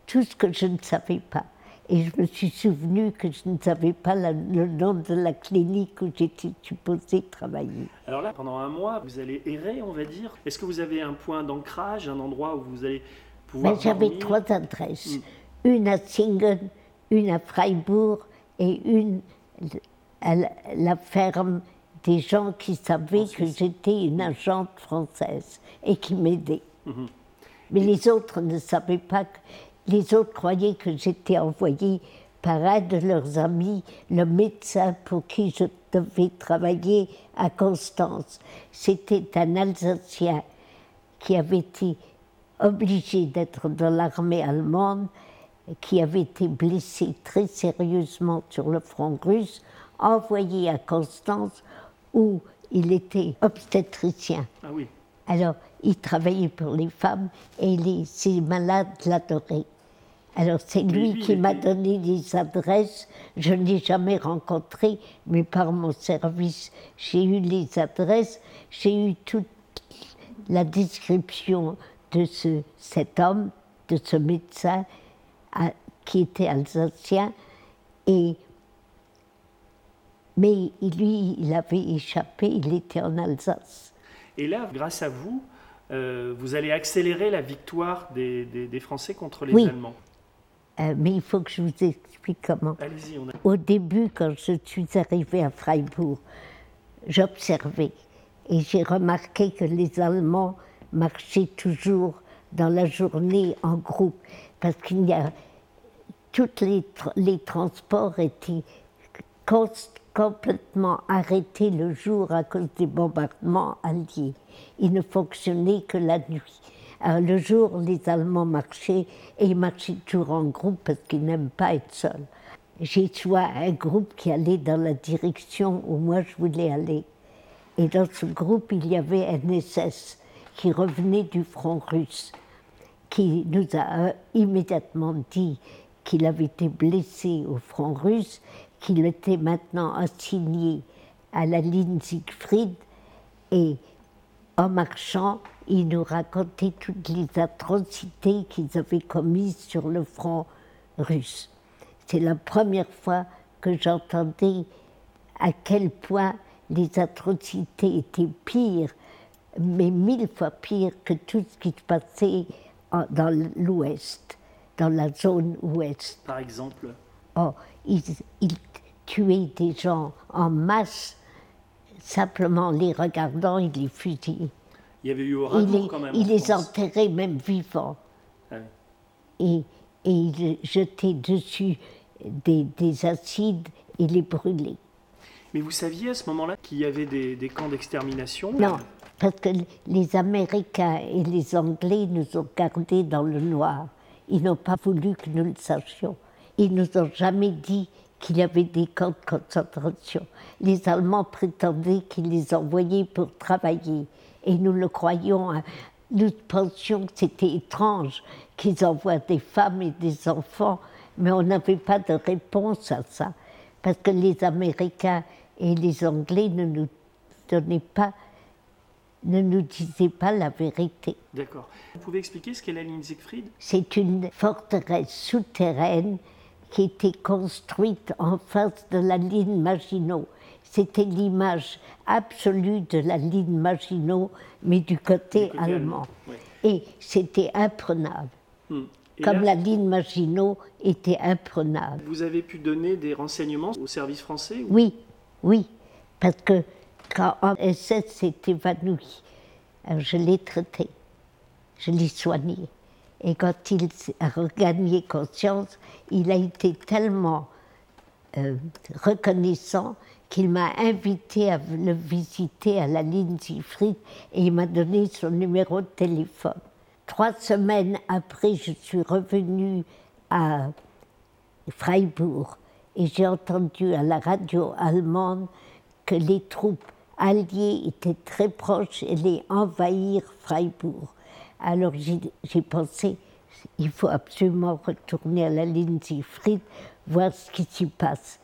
tout ce que je ne savais pas. Et je me suis souvenu que je ne savais pas la- le nom de la clinique où j'étais supposée travailler. Alors là, pendant un mois, vous allez errer, on va dire. Est-ce que vous avez un point d'ancrage, un endroit où vous allez pouvoir Mais j'avais trois adresses. Une à Singen, une à Freiburg et une à la, la ferme des gens qui savaient que j'étais une agente française et qui m'aidaient. Mais les autres ne savaient pas. que- les autres croyaient que j'étais envoyée par un de leurs amis, le médecin pour qui je devais travailler à Constance. C'était un Alsacien qui avait été obligé d'être dans l'armée allemande, qui avait été blessé très sérieusement sur le front russe, envoyé à Constance où il était obstétricien. Ah oui. Alors, il travaillait pour les femmes et les, ces malades l'adoraient. Alors, c'est lui, qui m'a donné les adresses. Je ne l'ai jamais rencontré, mais par mon service, j'ai eu les adresses, j'ai eu toute la description de ce, cet homme, de ce médecin à- qui était alsacien. Et, mais lui, il avait échappé, il était en Alsace. Et là, grâce à vous, euh, vous allez accélérer la victoire des, des- des Français contre les Oui. Allemands. Euh, mais il faut que je vous explique comment. On a... Au début, quand je suis arrivée à Freiburg, j'observais et j'ai remarqué que les Allemands marchaient toujours dans la journée en groupe parce qu'il y a tous les, tra- les transports étaient complètement arrêtés le jour à cause des bombardements alliés. Ils ne fonctionnaient que la nuit. Alors, le jour, les Allemands marchaient et ils marchaient toujours en groupe parce qu'ils n'aiment pas être seuls. j'ai soit un groupe qui allait dans la direction où moi je voulais aller. Et dans ce groupe, il y avait un SS qui revenait du front russe, qui nous a immédiatement dit qu'il avait été blessé au front russe, qu'il était maintenant assigné à la ligne Siegfried et en marchant, il nous racontait toutes les atrocités qu'ils avaient commises sur le front russe. C'est la première fois que j'entendais à quel point les atrocités étaient pires, mais mille fois pires que tout ce qui se passait dans l'Ouest, dans la zone Ouest. Par exemple? Oh, ils, tuaient des gens en masse, simplement les regardant, ils les fusillaient. Il y avait eu il les, quand même. Il les enterrait même vivants. Ah et, et il jetait dessus des, des, acides et les brûlait. Mais vous saviez à ce moment-là qu'il y avait des, des camps d'extermination Non, parce que les Américains et les Anglais nous ont gardés dans le noir. Ils n'ont pas voulu que nous le sachions. Ils nous ont jamais dit qu'il y avait des camps de concentration. Les Allemands prétendaient qu'ils les envoyaient pour travailler. Et nous le croyions. Hein. Nous pensions que c'était étrange qu'ils envoient des femmes et des enfants, mais on n'avait pas de réponse à ça. Parce que les Américains et les Anglais ne nous donnaient pas ne nous disaient pas la vérité. D'accord. Vous pouvez expliquer ce qu'est la ligne Siegfried? C'est une forteresse souterraine qui était construite en face de la ligne Maginot. C'était l'image absolue de la ligne Maginot, mais du côté, allemand. Et c'était imprenable. Hmm. Comme la ligne Maginot était imprenable. Vous avez pu donner des renseignements au service français Oui, oui. Parce que quand SS s'est évanoui, je l'ai traité, je l'ai soigné. Et quand il a regagné conscience, il a été tellement euh, reconnaissant qu'il m'a invité à le visiter à la ligne Siegfried et il m'a donné son numéro de téléphone. Trois semaines après, je suis revenue à Freiburg et j'ai entendu à la radio allemande que les troupes alliées étaient très proches et les envahir Freiburg. Alors j'ai pensé, il faut absolument retourner à la ligne Siegfried, voir ce qui s'y passe.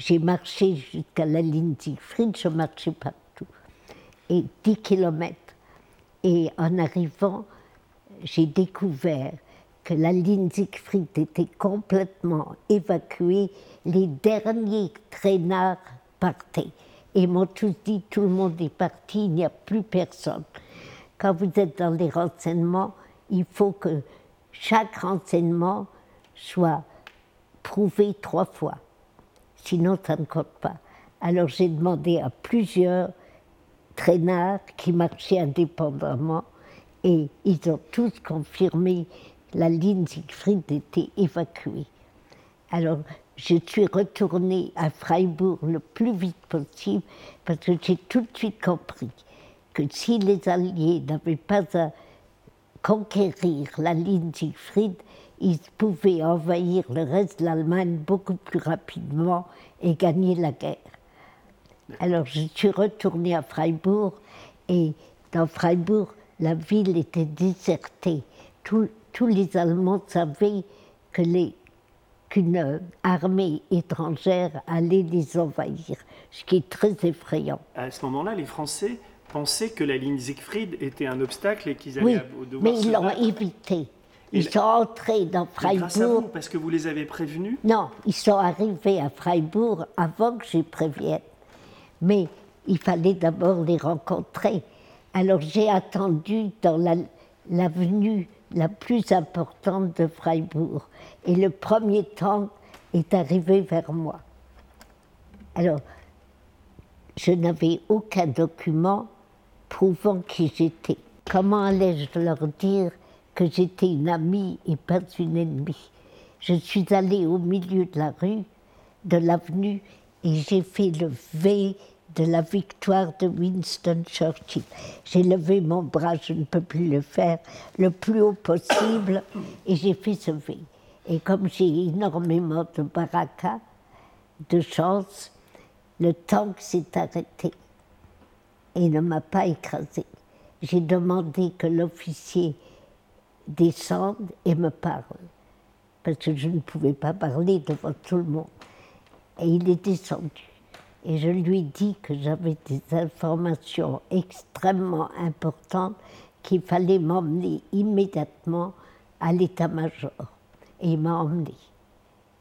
J'ai marché jusqu'à la ligne Siegfried, je marchais partout. Et 10 kilomètres. Et en arrivant, j'ai découvert que la ligne Siegfried était complètement évacuée, les derniers traînards partaient. Et m'ont tous dit, tout le monde est parti, il n'y a plus personne. Quand vous êtes dans les renseignements, il faut que chaque renseignement soit prouvé trois fois. Sinon, ça ne compte pas. Alors j'ai demandé à plusieurs traînards qui marchaient indépendamment et ils ont tous confirmé la ligne Siegfried était évacuée. Alors je suis retournée à Freiburg le plus vite possible parce que j'ai tout de suite compris que si les Alliés n'avaient pas à conquérir la ligne Siegfried, ils pouvaient envahir le reste de l'Allemagne beaucoup plus rapidement et gagner la guerre. Alors je suis retournée à Freiburg et dans Freiburg, la ville était désertée. tous les Allemands savaient que les qu'une armée étrangère allait les envahir, ce qui est très effrayant. À ce moment-là, les Français pensaient que la ligne Siegfried était un obstacle et qu'ils allaient oui, devoir mais ils l'ont évité. Ils sont entrés dans Freiburg. Grâce à vous, parce que vous les avez prévenus Non, ils sont arrivés à Freiburg avant que je prévienne. Mais il fallait d'abord les rencontrer. Alors j'ai attendu dans l'avenue la plus importante de Freiburg. Et le premier tank est arrivé vers moi. Alors, je n'avais aucun document prouvant qui j'étais. Comment allais-je leur dire que j'étais une amie et pas une ennemie Je suis allée au milieu de la rue, de l'avenue, et j'ai fait le V de la victoire de Winston Churchill. J'ai levé mon bras, je ne peux plus le faire, le plus haut possible, et j'ai fait ce V. Et comme j'ai énormément de baraka, de chance, le tank s'est arrêté et ne m'a pas écrasé. J'ai demandé que l'officier descende et me parle, parce que je ne pouvais pas parler devant tout le monde. Et il est descendu. Et je lui dit que j'avais des informations extrêmement importantes qu'il fallait m'emmener immédiatement à l'état-major. Et il m'a emmené.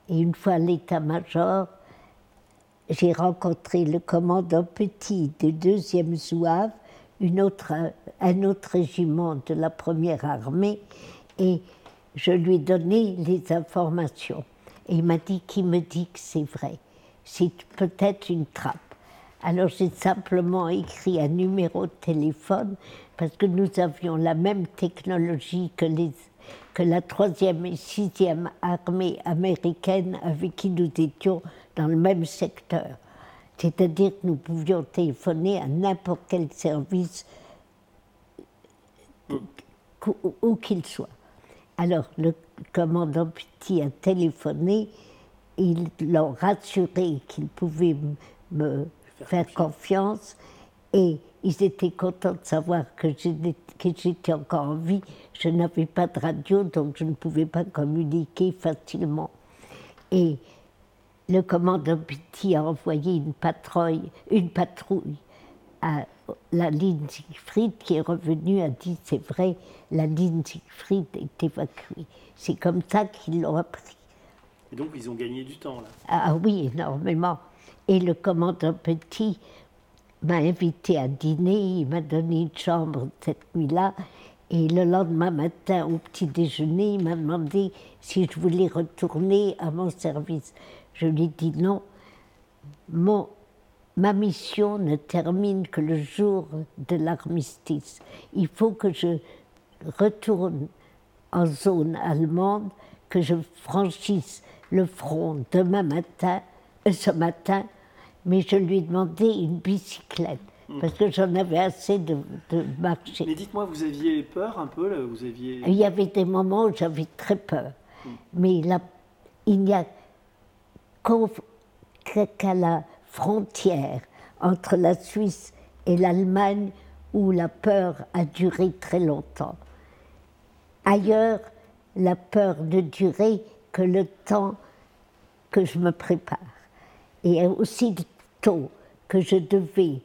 Et une fois à l'état-major, j'ai rencontré le commandant Petit du deuxième Zouave, un autre régiment de la première armée, et je lui ai donné les informations. Et il m'a dit qui me dit que c'est vrai. C'est peut-être une trappe. Alors j'ai simplement écrit un numéro de téléphone parce que nous avions la même technologie que la troisième et sixième armée américaine avec qui nous étions dans le même secteur. C'est-à-dire que nous pouvions téléphoner à n'importe quel service, où qu'il soit. Alors le commandant Petit a téléphoné, ils l'ont rassuré qu'il pouvait me faire confiance et ils étaient contents de savoir que j'étais encore en vie. Je n'avais pas de radio, donc je ne pouvais pas communiquer facilement. Et le commandant Petit a envoyé une patrouille, une patrouille à la ligne Siegfried qui est revenue a dit c'est vrai, la ligne Siegfried est évacuée. C'est comme ça qu'ils l'ont appris. Et donc ils ont gagné du temps là Ah oui, énormément. Et le commandant Petit m'a invité à dîner, il m'a donné une chambre cette nuit-là. Et le lendemain matin, au petit déjeuner, il m'a demandé si je voulais retourner à mon service. Je lui ai dit non. Mon, ma mission ne termine que le jour de l'armistice. Il faut que je retourne en zone allemande, que je franchisse le front demain matin, euh, ce matin, mais je lui ai demandé une bicyclette parce que j'en avais assez de, marcher. Mais dites-moi, vous aviez peur un peu vous aviez... Il y avait des moments où j'avais très peur, mais là, il n'y a qu'à la frontière entre la Suisse et l'Allemagne où la peur a duré très longtemps. Ailleurs, la peur ne durait que le temps que je me prépare. Et aussi tôt que je devais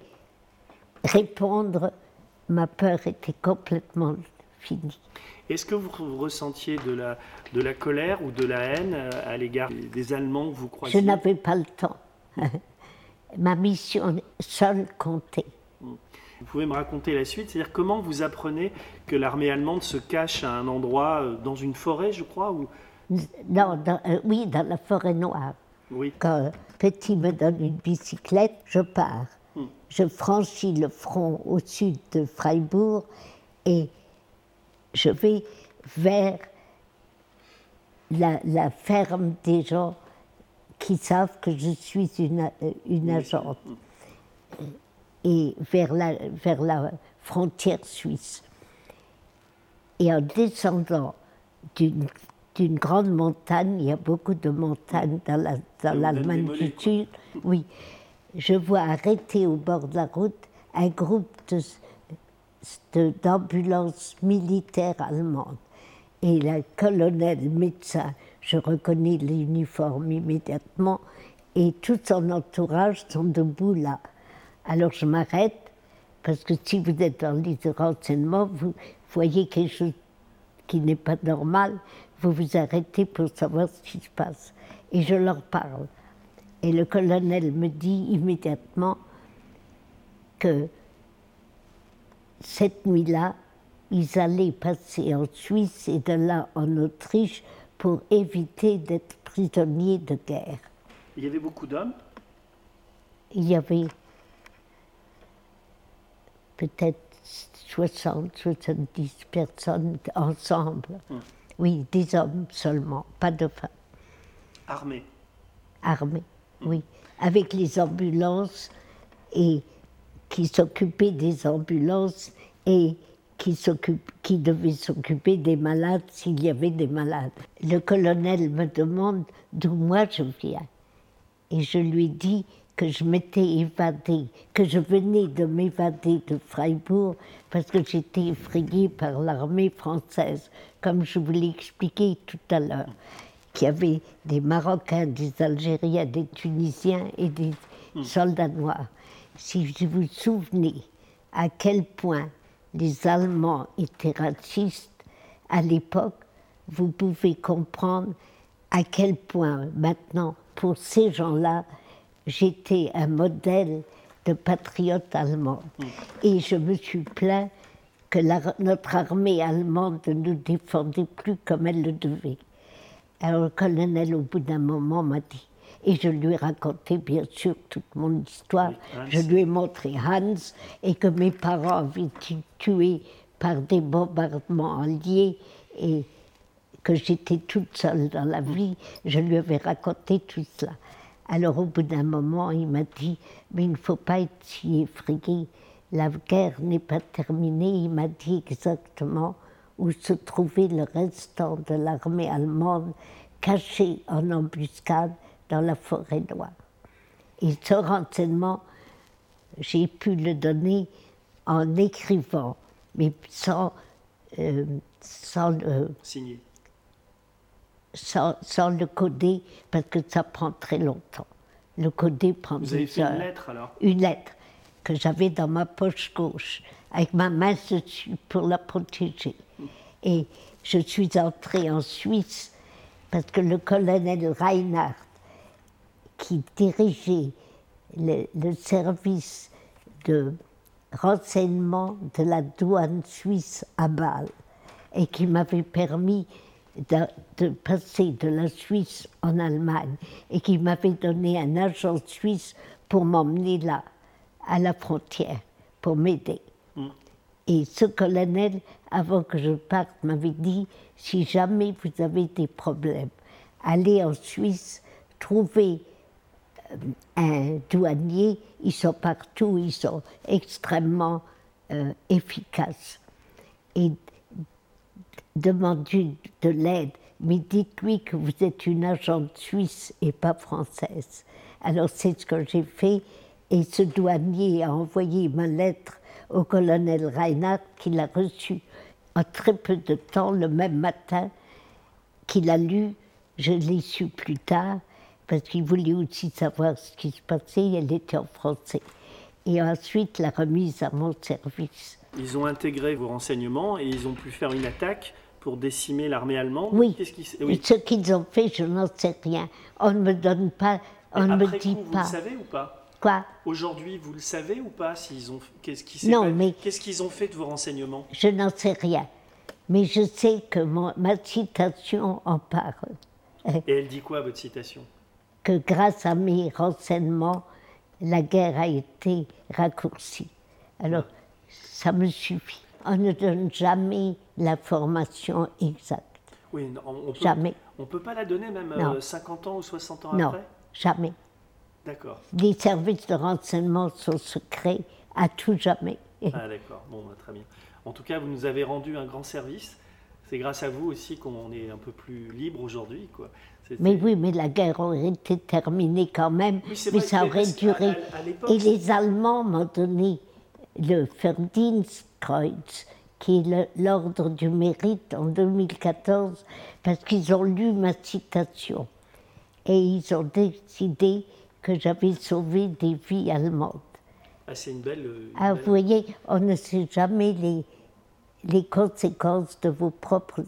répondre, ma peur était complètement Est-ce que vous ressentiez de la, de la colère ou de la haine euh, à l'égard des Allemands que vous croisiez Je n'avais pas le temps. (laughs) Ma mission seule comptait. Vous pouvez me raconter la suite C'est-à-dire comment vous apprenez que l'armée allemande se cache à un endroit, euh, dans une forêt, je crois ou... Non, euh, oui, dans la forêt noire. Oui. Quand Petit me donne une bicyclette, je pars. Hmm. Je franchis le front au sud de Freiburg et je vais vers la, ferme des gens qui savent que je suis une, une agente. Et vers la, vers la frontière suisse. Et en descendant d'une grande montagne, il y a beaucoup de montagnes dans l'Allemagne la, du Sud, oui, je vois arrêter au bord de la route un groupe de d'ambulance militaire allemande. Et le colonel médecin, je reconnais l'uniforme immédiatement, et tout son entourage sont debout là. Alors je m'arrête, parce que si vous êtes dans les renseignements, vous voyez quelque chose qui n'est pas normal, vous vous arrêtez pour savoir ce qui se passe. Et je leur parle. Et le colonel me dit immédiatement que cette nuit-là, ils allaient passer en Suisse et de là en Autriche pour éviter d'être prisonniers de guerre. Il y avait beaucoup d'hommes Il y avait peut-être 60, 70 personnes ensemble. Hum. Oui, des hommes seulement, pas de femmes. Armés Armés, hum. oui. Avec les ambulances et qui s'occupait des ambulances et qui, qui devait s'occuper des malades s'il y avait des malades. Le colonel me demande d'où moi je viens. Et je lui dis que je m'étais évadée, que je venais de m'évader de Freiburg parce que j'étais effrayée par l'armée française, comme je vous l'ai expliqué tout à l'heure, qu'il y avait des Marocains, des Algériens, des Tunisiens et des soldats noirs. Si vous vous souvenez à quel point les Allemands étaient racistes à l'époque, vous pouvez comprendre à quel point maintenant, pour ces gens-là, j'étais un modèle de patriote allemand. Et je me suis plaint que la- notre armée allemande ne nous défendait plus comme elle le devait. Alors le colonel, au bout d'un moment, m'a dit, et je lui ai raconté bien sûr toute mon histoire, je lui ai montré Hans et que mes parents avaient été tués par des bombardements alliés et que j'étais toute seule dans la vie, je lui avais raconté tout cela. Alors au bout d'un moment, il m'a dit, mais il ne faut pas être si effrayé, la guerre n'est pas terminée. Il m'a dit exactement où se trouvait le restant de l'armée allemande caché en embuscade dans la forêt noire. Et ce renseignement, j'ai pu le donner en écrivant, mais sans, euh, sans le Signé. sans, sans le coder parce que ça prend très longtemps. Le coder prend Vous avez fait heures. une lettre alors? Une lettre que j'avais dans ma poche gauche avec ma main dessus pour la protéger. Et je suis entrée en Suisse parce que le colonel Reinhardt, qui dirigeait le, le service de renseignement de la douane suisse à Bâle et qui m'avait permis de, de passer de la Suisse en Allemagne et qui m'avait donné un agent suisse pour m'emmener là, à la frontière, pour m'aider. Et ce colonel, avant que je parte, m'avait dit, si jamais vous avez des problèmes, allez en Suisse, trouvez un douanier, ils sont partout, ils sont extrêmement euh, efficaces. Et demandez de l'aide, mais dites-lui que vous êtes une agente suisse et pas française. Alors c'est ce que j'ai fait, et ce douanier a envoyé ma lettre au colonel Reinhardt, qui l'a reçue en très peu de temps, le même matin qu'il a lu. Je l'ai su plus tard, parce qu'il voulait aussi savoir ce qui se passait, elle était en français. Et ensuite, la remise à mon service. Ils ont intégré vos renseignements et ils ont pu faire une attaque pour décimer l'armée allemande? Oui. Qui ce qu'ils ont fait, je n'en sais rien. On ne me donne pas, on ne me dit coup, vous pas. le savez ou pas? Quoi? Aujourd'hui, vous le savez ou pas s'ils ont qu'est-ce qui Non, mais- qu'est-ce qu'ils ont fait de vos renseignements? Je n'en sais rien. Mais je sais que mon- ma citation en parle. Et elle dit quoi votre citation? Que grâce à mes renseignements, la guerre a été raccourcie. Alors, ça me suffit. On ne donne jamais l'information exacte. Oui, non, on, peut, Jamais. On peut pas la donner même euh, Non. 50 ans ou 60 ans Non, après? jamais. D'accord. Les services de renseignement sont secrets à tout jamais. Ah d'accord, bon, bah, très bien. En tout cas, vous nous avez rendu un grand service. C'est grâce à vous aussi qu'on est un peu plus libre aujourd'hui. Mais oui, mais la guerre aurait été terminée quand même, Oui, mais vrai, ça aurait duré. à- à- Et les Allemands m'ont donné le Verdienstkreuz, qui est l'ordre du mérite en 2014, parce qu'ils ont lu ma citation. Et ils ont décidé que j'avais sauvé des vies allemandes. Ah, c'est une belle. euh, une Ah, belle- vous voyez, on ne sait jamais les, les conséquences de vos propres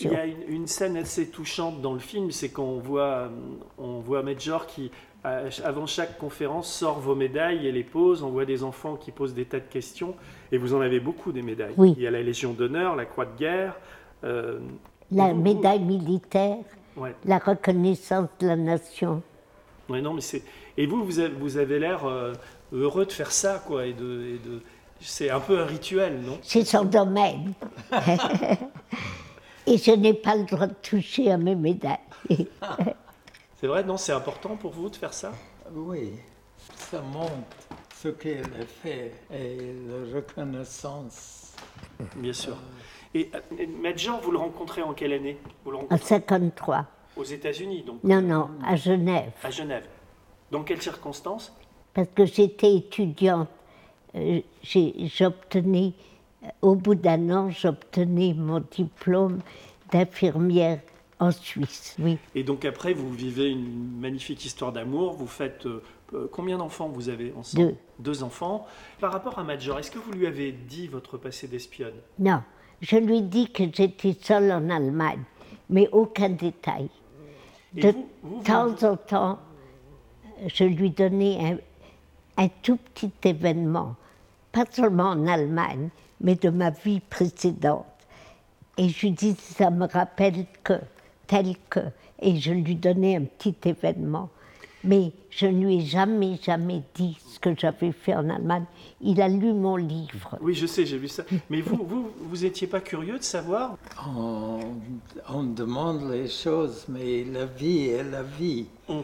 Il y a une, une scène assez touchante dans le film, c'est qu'on voit, euh, on voit Major qui, avant chaque conférence, sort vos médailles et les pose. On voit des enfants qui posent des tas de questions. Et vous en avez beaucoup des médailles. Oui. Il y a la Légion d'honneur, la Croix de guerre. euh, La médaille militaire, Ouais. la reconnaissance de la nation. Ouais, non, mais c'est. Et vous, vous avez, vous avez l'air euh, heureux de faire ça, quoi, et de. et de- C'est un peu un rituel, non? C'est son domaine. (laughs) Et je n'ai pas le droit de toucher à mes médailles. (laughs) C'est vrai, non C'est important pour vous de faire ça? Oui, ça montre ce qu'elle a fait et la reconnaissance. Bien sûr. Et euh, Major, vous le rencontrez en quelle année? Vous le En rencontrez 53. Aux États-Unis, donc Non, non, à Genève. à Genève. Dans quelles circonstances? Parce que j'étais étudiante. euh, J'obtenais, euh, au bout d'un an, j'obtenais mon diplôme d'infirmière en Suisse. Oui, Et donc après, vous vivez une magnifique histoire d'amour. Vous faites euh, euh, combien d'enfants vous avez ensemble Deux. Deux enfants. Par rapport à Major, est-ce que vous lui avez dit votre passé d'espionne? Non. Je lui dis que j'étais seule en Allemagne, mais aucun détail. Et De vous- vous, vous- temps en temps, je lui donnais un, un tout petit événement, pas seulement en Allemagne, mais de ma vie précédente. Et je lui disais, ça me rappelle que, tel que, et je lui donnais un petit événement. Mais je ne lui ai jamais, jamais dit ce que j'avais fait en Allemagne. Il a lu mon livre. Oui, je sais, j'ai vu ça. Mais vous, vous, vous étiez pas curieux de savoir? On, on demande les choses, mais la vie est la vie Mm.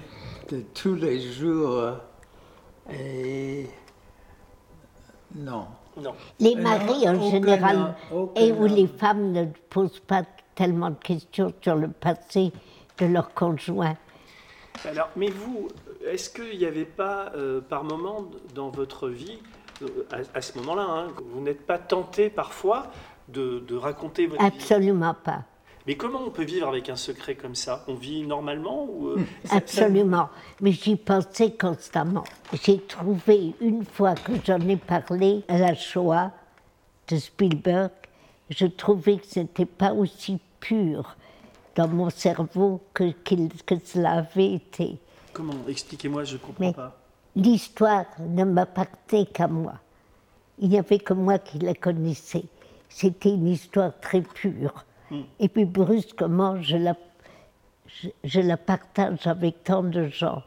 de tous les jours. Et non. Non. Les Euh, maris, en général, aucun et où les femmes ne posent pas tellement de questions sur le passé de leur conjoint. Alors, mais vous, est-ce qu'il n'y avait pas, euh, par moment dans votre vie, euh, à, à ce moment-là, hein, vous n'êtes pas tenté parfois de, de raconter votre vie? Absolument pas. Mais comment on peut vivre avec un secret comme ça? On vit normalement ou euh, ça- Absolument. Mais j'y pensais constamment. J'ai trouvé, une fois que j'en ai parlé à la Shoah de Spielberg, je trouvais que ce n'était pas aussi pur dans mon cerveau que, qu'il- que cela avait été. Comment? Expliquez-moi, je ne comprends Mais pas. l'histoire ne m'appartenait qu'à moi. Il n'y avait que moi qui la connaissais. C'était une histoire très pure. Et puis brusquement, je la, je, je la partage avec tant de gens.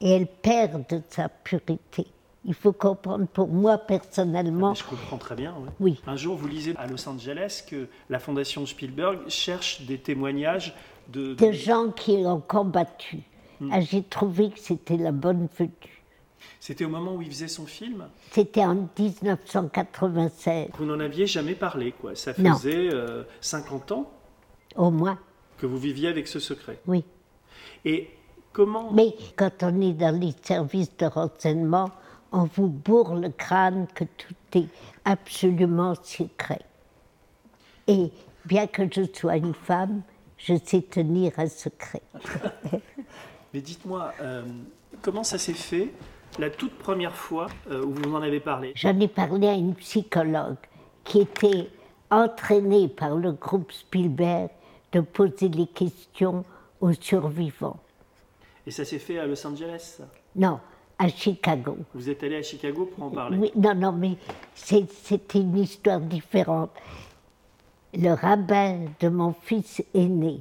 Et elle perd de sa pureté. Il faut comprendre, pour moi personnellement, Mais je comprends très bien. Oui. Un jour, vous lisez à Los Angeles que la fondation Spielberg cherche des témoignages de, de gens qui ont combattu. Ah, J'ai trouvé que c'était la bonne venue. C'était au moment où il faisait son film. C'était en 1996, Vous n'en aviez jamais parlé, quoi. Ça faisait euh, 50 ans au moins, que vous viviez avec ce secret. oui. Et comment Mais quand on est dans les services de renseignement, on vous bourre le crâne que tout est absolument secret. Et bien que je sois une femme, je sais tenir un secret. (laughs) Mais dites-moi, euh, comment ça s'est fait la toute première fois euh, où vous en avez parlé J'en ai parlé à une psychologue qui était entraînée par le groupe Spielberg de poser les questions aux survivants. Et ça s'est fait à Los Angeles ça? Non, à Chicago. Vous êtes allé à Chicago pour en parler? Oui, non, non, mais c'était une histoire différente. Le rabbin de mon fils aîné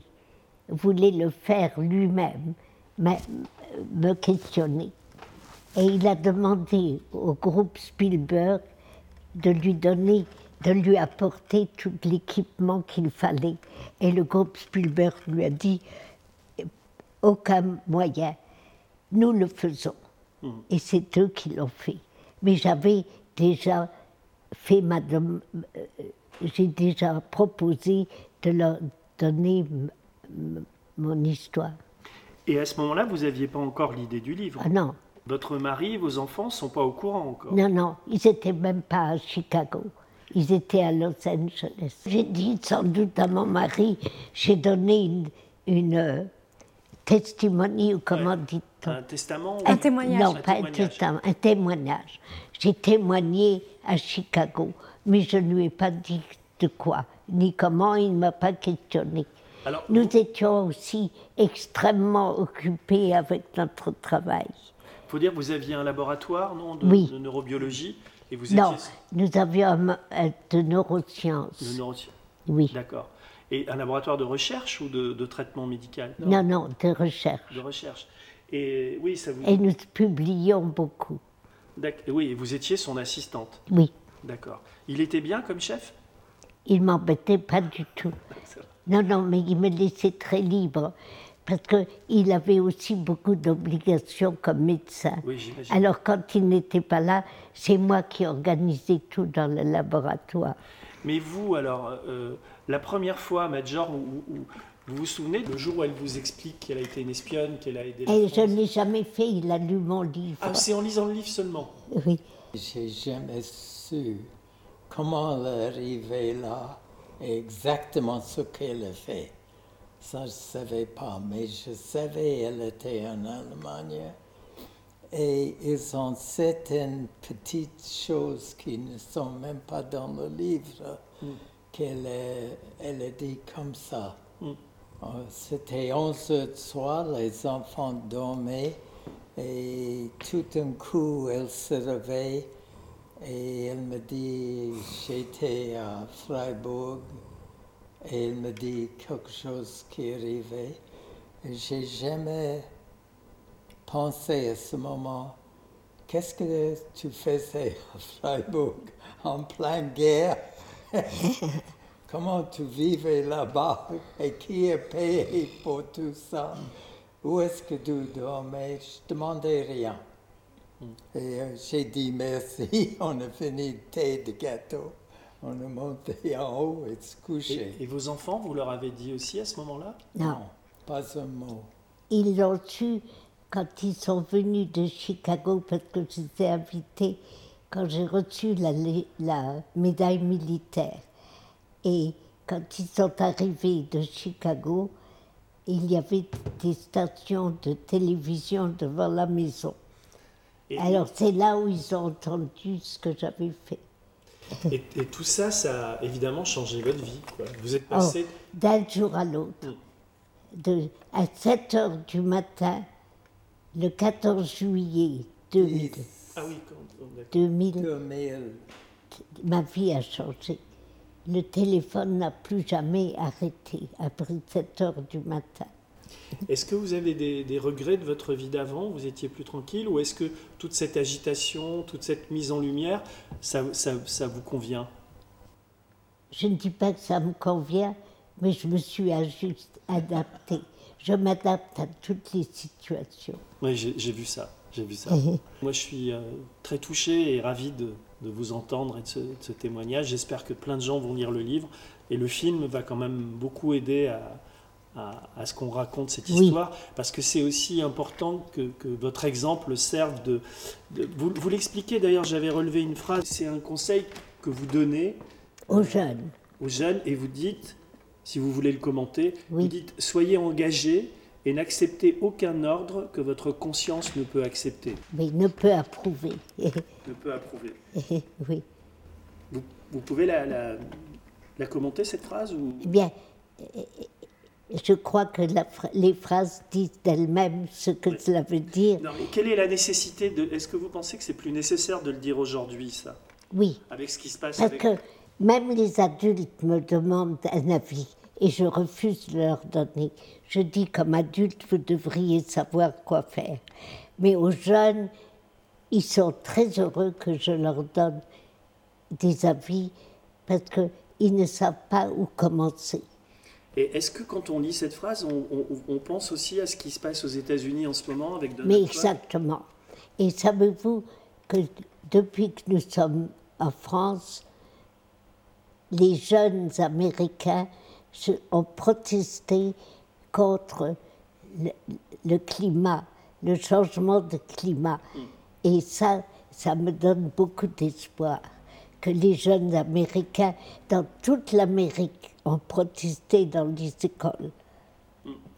voulait le faire lui-même, mais- me questionner. Et il a demandé au groupe Spielberg de lui donner, de lui apporter tout l'équipement qu'il fallait. Et le groupe Spielberg lui a dit aucun moyen, nous le faisons. Et c'est eux qui l'ont fait. Mais j'avais déjà fait ma euh, j'ai déjà proposé de leur donner mon histoire. Et à ce moment-là, vous n'aviez pas encore l'idée du livre? Ah non, Votre mari, vos enfants ne sont pas au courant encore. non, non, ils n'étaient même pas à Chicago. Ils étaient à Los Angeles. J'ai dit sans doute à mon mari, j'ai donné une, une euh, testimony, ou comment Ouais. dit-on? Un testament Un témoignage. Non, Un pas un témoignage. testament, un témoignage. J'ai témoigné à Chicago, mais je ne lui ai pas dit de quoi, ni comment, il ne m'a pas questionné. Alors, Nous vous- étions aussi extrêmement occupés avec notre travail. Faut dire que vous aviez un laboratoire, non, de, Oui. de neurobiologie, et vous Non, étiez nous avions un- de neurosciences. de neurosciences. Oui. D'accord. Et un laboratoire de recherche ou de, de traitement médical? Non, non, de recherche. De recherche. Et oui, ça vous. Et nous publions beaucoup. Oui, et vous étiez son assistante. Oui, D'accord. Il était bien comme chef? Il m'embêtait pas du tout. (laughs) Non, non, mais il me laissait très libre. Parce qu'il avait aussi beaucoup d'obligations comme médecin. Oui, j'imagine. Alors, quand il n'était pas là, c'est moi qui organisais tout dans le laboratoire. Mais vous, alors, euh, la première fois, Major, où, où- Vous vous souvenez le jour où elle vous explique qu'elle a été une espionne, qu'elle a aidé la Et je ne l'ai jamais fait, il a lu mon livre. Ah, c'est en lisant le livre seulement? Oui. J'ai jamais su comment elle est arrivée là et exactement ce qu'elle a fait. Ça, je ne savais pas, mais je savais qu'elle était en Allemagne. Et ils ont certaines petites choses qui ne sont même pas dans le livre, qu'elle a, elle a dit comme ça. Mm. Euh, C'était 11 heures de soir, les enfants dormaient et tout d'un coup elle se réveille et elle me dit j'étais à Freiburg et elle me dit quelque chose qui arrivait. J'ai jamais pensé à ce moment qu'est-ce que tu faisais à Freiburg en pleine guerre? (laughs) Comment tu vivais là-bas? Et qui a payé pour tout ça? Où est-ce que tu dormais? Je demandais rien. Et euh, j'ai dit merci. (laughs) On a fini thé de gâteau. On est monté (laughs) en haut et se coucher. et, et vos enfants, vous leur avez dit aussi à ce moment-là? Non. Pas un mot. Ils l'ont su quand ils sont venus de Chicago parce que j'étais invitée quand j'ai reçu la, médaille militaire. Et quand ils sont arrivés de Chicago, il y avait des stations de télévision devant la maison. et, Alors c'est là où ils ont entendu ce que j'avais fait. (laughs) et, et tout ça, ça a évidemment changé votre vie. quoi. Vous êtes Oh, passé. d'un jour à l'autre. De, à 7 heures du matin, le 14 juillet 2000, Ah oui, quand- d'accord. 2000, 2000. ma vie a changé. Le téléphone n'a plus jamais arrêté après 7 heures du matin. Est-ce que vous avez des, des regrets de votre vie d'avant? Vous étiez plus tranquille? Ou est-ce que toute cette agitation, toute cette mise en lumière, ça, ça, ça vous convient? Je ne dis pas que ça me convient, mais je me suis juste adaptée. Je m'adapte à toutes les situations. Oui, j'ai j'ai vu ça. J'ai vu ça. (laughs) Moi, je suis euh, très touché et ravi de, de vous entendre et de ce, de ce témoignage. J'espère que plein de gens vont lire le livre. Et le film va quand même beaucoup aider à, à, à ce qu'on raconte cette Oui. histoire. Parce que c'est aussi important que, que votre exemple serve de... de- vous vous l'expliquez d'ailleurs, j'avais relevé une phrase. C'est un conseil que vous donnez Aux jeunes, aux jeunes et vous dites, si vous voulez le commenter, Oui. vous dites soyez engagés et n'acceptez aucun ordre que votre conscience ne peut accepter, mais ne peut approuver. (laughs) ne peut approuver. (laughs) oui. Vous, vous pouvez la, la, la commenter cette phrase ou? Eh bien, euh, je crois que la les phrases disent d'elles-mêmes ce que cela veut dire. non, mais quelle est la nécessité de Est-ce que vous pensez que c'est plus nécessaire de le dire aujourd'hui ça, Oui, avec ce qui se passe parce avec que même les adultes me demandent un avis et je refuse de leur donner. Je dis comme adulte, vous devriez savoir quoi faire. Mais aux jeunes, ils sont très heureux que je leur donne des avis parce qu'ils ne savent pas où commencer. Et est-ce que quand on lit cette phrase, on, on- on pense aussi à ce qui se passe aux États-Unis en ce moment avec Donald Mais exactement. Et savez-vous que depuis que nous sommes en France, les jeunes Américains ont protesté contre le, le climat, le changement de climat. Et ça, ça me donne beaucoup d'espoir que les jeunes Américains dans toute l'Amérique ont protesté dans les écoles.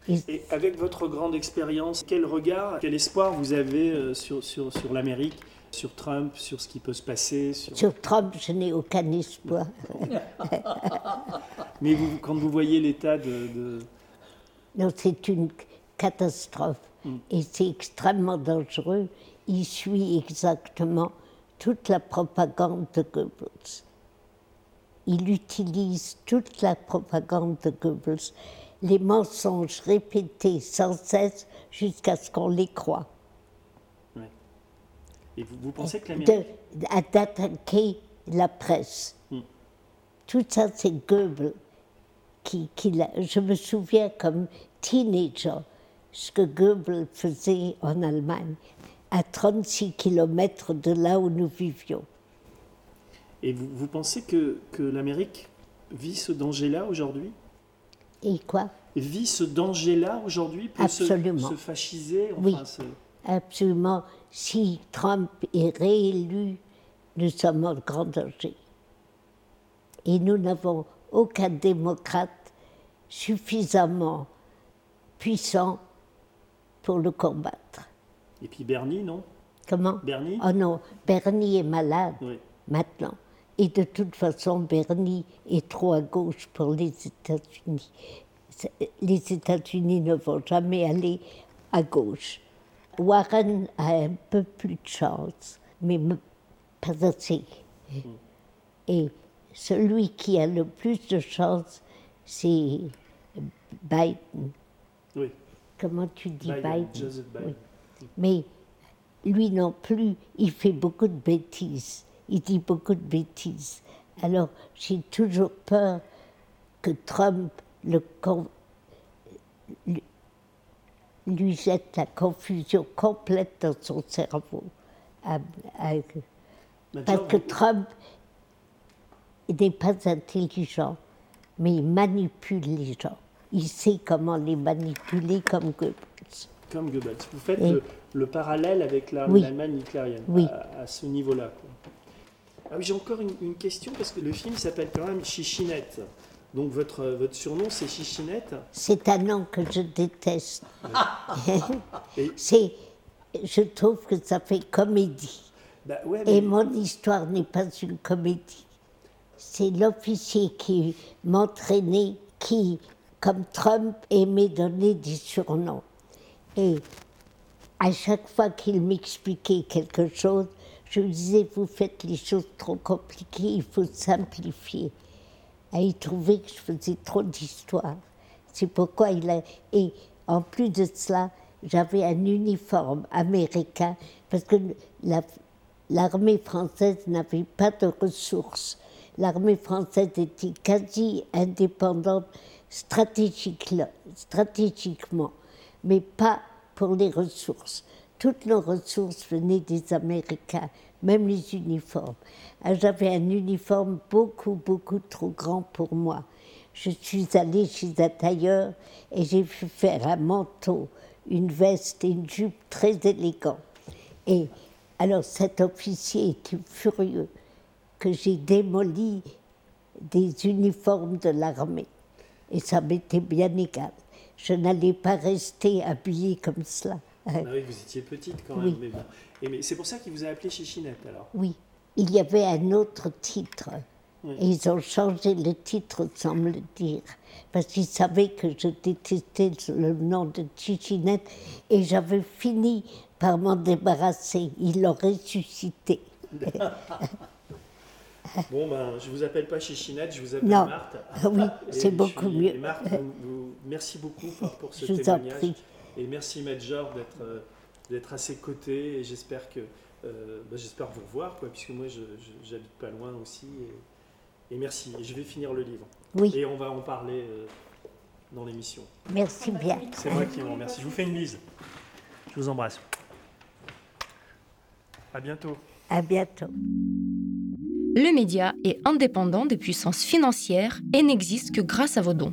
Et- avec votre grande expérience, quel regard, quel espoir vous avez euh, sur, sur, sur l'Amérique, sur Trump, sur ce qui peut se passer sur... Sur Trump, je n'ai aucun espoir. (laughs) Mais vous, quand vous voyez l'état de, de- Non, c'est une catastrophe. Et c'est extrêmement dangereux. Il suit exactement toute la propagande de Goebbels. Il utilise toute la propagande de Goebbels, les mensonges répétés sans cesse jusqu'à ce qu'on les croit. ouais. Et vous, vous pensez que l'Amérique... d'attaquer la presse. Mm. Tout ça, c'est Goebbels qui, qui Je me souviens comme teenager ce que Goebbels faisait en Allemagne, à 36 kilomètres de là où nous vivions. Et vous, vous pensez que, que l'Amérique vit ce danger-là aujourd'hui? Et quoi? Vit ce danger-là aujourd'hui se, Absolument. se fasciser Oui. enfin, se- Absolument. Si Trump est réélu, nous sommes en grand danger. Et nous n'avons aucun démocrate suffisamment puissant pour le combattre. Et puis Bernie, non? Comment? Bernie? Oh non, Bernie est malade Oui. maintenant. Et de toute façon, Bernie est trop à gauche pour les États-Unis. Les États-Unis ne vont jamais aller à gauche. Warren a un peu plus de chance, mais pas assez. Et celui qui a le plus de chance, c'est Biden. Oui. Comment tu dis Biden, Biden, Joseph Biden. Oui. Mais lui non plus, il fait beaucoup de bêtises. Il dit beaucoup de bêtises. Alors j'ai toujours peur que Trump le con- lui- jette la confusion complète dans son cerveau. À- à- Major, parce que Trump n'est pas intelligent, mais il manipule les gens. Il sait comment les manipuler comme Goebbels. Comme Goebbels. Vous faites Et- le, le parallèle avec la- Oui. l'Allemagne hitlérienne Oui. à, à ce niveau-là. Ah oui, j'ai encore une, une question parce que le film s'appelle quand même Chichinette. Donc votre, votre surnom c'est Chichinette. C'est un nom que je déteste. (laughs) Et- C'est, je trouve que ça fait comédie. Bah ouais, mais- Et mon histoire n'est pas une comédie. C'est l'officier qui m'entraînait, qui, comme Trump, aimait donner des surnoms. Et à chaque fois qu'il m'expliquait quelque chose, je disais, vous faites les choses trop compliquées, il faut simplifier. Il trouvait que je faisais trop d'histoire. C'est pourquoi il a... Et en plus de cela, j'avais un uniforme américain, parce que la- l'armée française n'avait pas de ressources. L'armée française était quasi indépendante stratégique- stratégiquement, mais pas pour les ressources. Toutes nos ressources venaient des Américains, même les uniformes. Ah, J'avais un uniforme beaucoup, beaucoup trop grand pour moi. Je suis allée chez un tailleur et j'ai pu faire un manteau, une veste et une jupe très élégants. Et alors cet officier était furieux que j'ai démoli des uniformes de l'armée. Et ça m'était bien égal. Je n'allais pas rester habillée comme cela. Ah oui, vous étiez petite quand même. Oui. Mais, bon. Et mais c'est pour ça qu'il vous a appelé Chichinette alors. Oui, il y avait un autre titre. Oui. Et ils ont changé le titre sans me le dire. Parce qu'ils savaient que je détestais le nom de Chichinette et j'avais fini par m'en débarrasser. Ils l'ont ressuscité. (laughs) Bon ben, je vous appelle pas Chichinette, je vous appelle Non. Marthe. Oui, c'est beaucoup suis- mieux. Marthe, vous- vous- merci beaucoup pour, pour ce Je vous en témoignage. Et merci Major d'être euh, d'être à ses côtés. Et j'espère que euh, bah, j'espère vous revoir, quoi, puisque moi j'habite pas loin aussi. Et, et merci. Et je vais finir le livre. Oui, Et on va en parler euh, dans l'émission. merci bien. C'est moi qui vous remercie. Je vous fais une bise. Je vous embrasse. À bientôt. À bientôt. Le média est indépendant des puissances financières et n'existe que grâce à vos dons.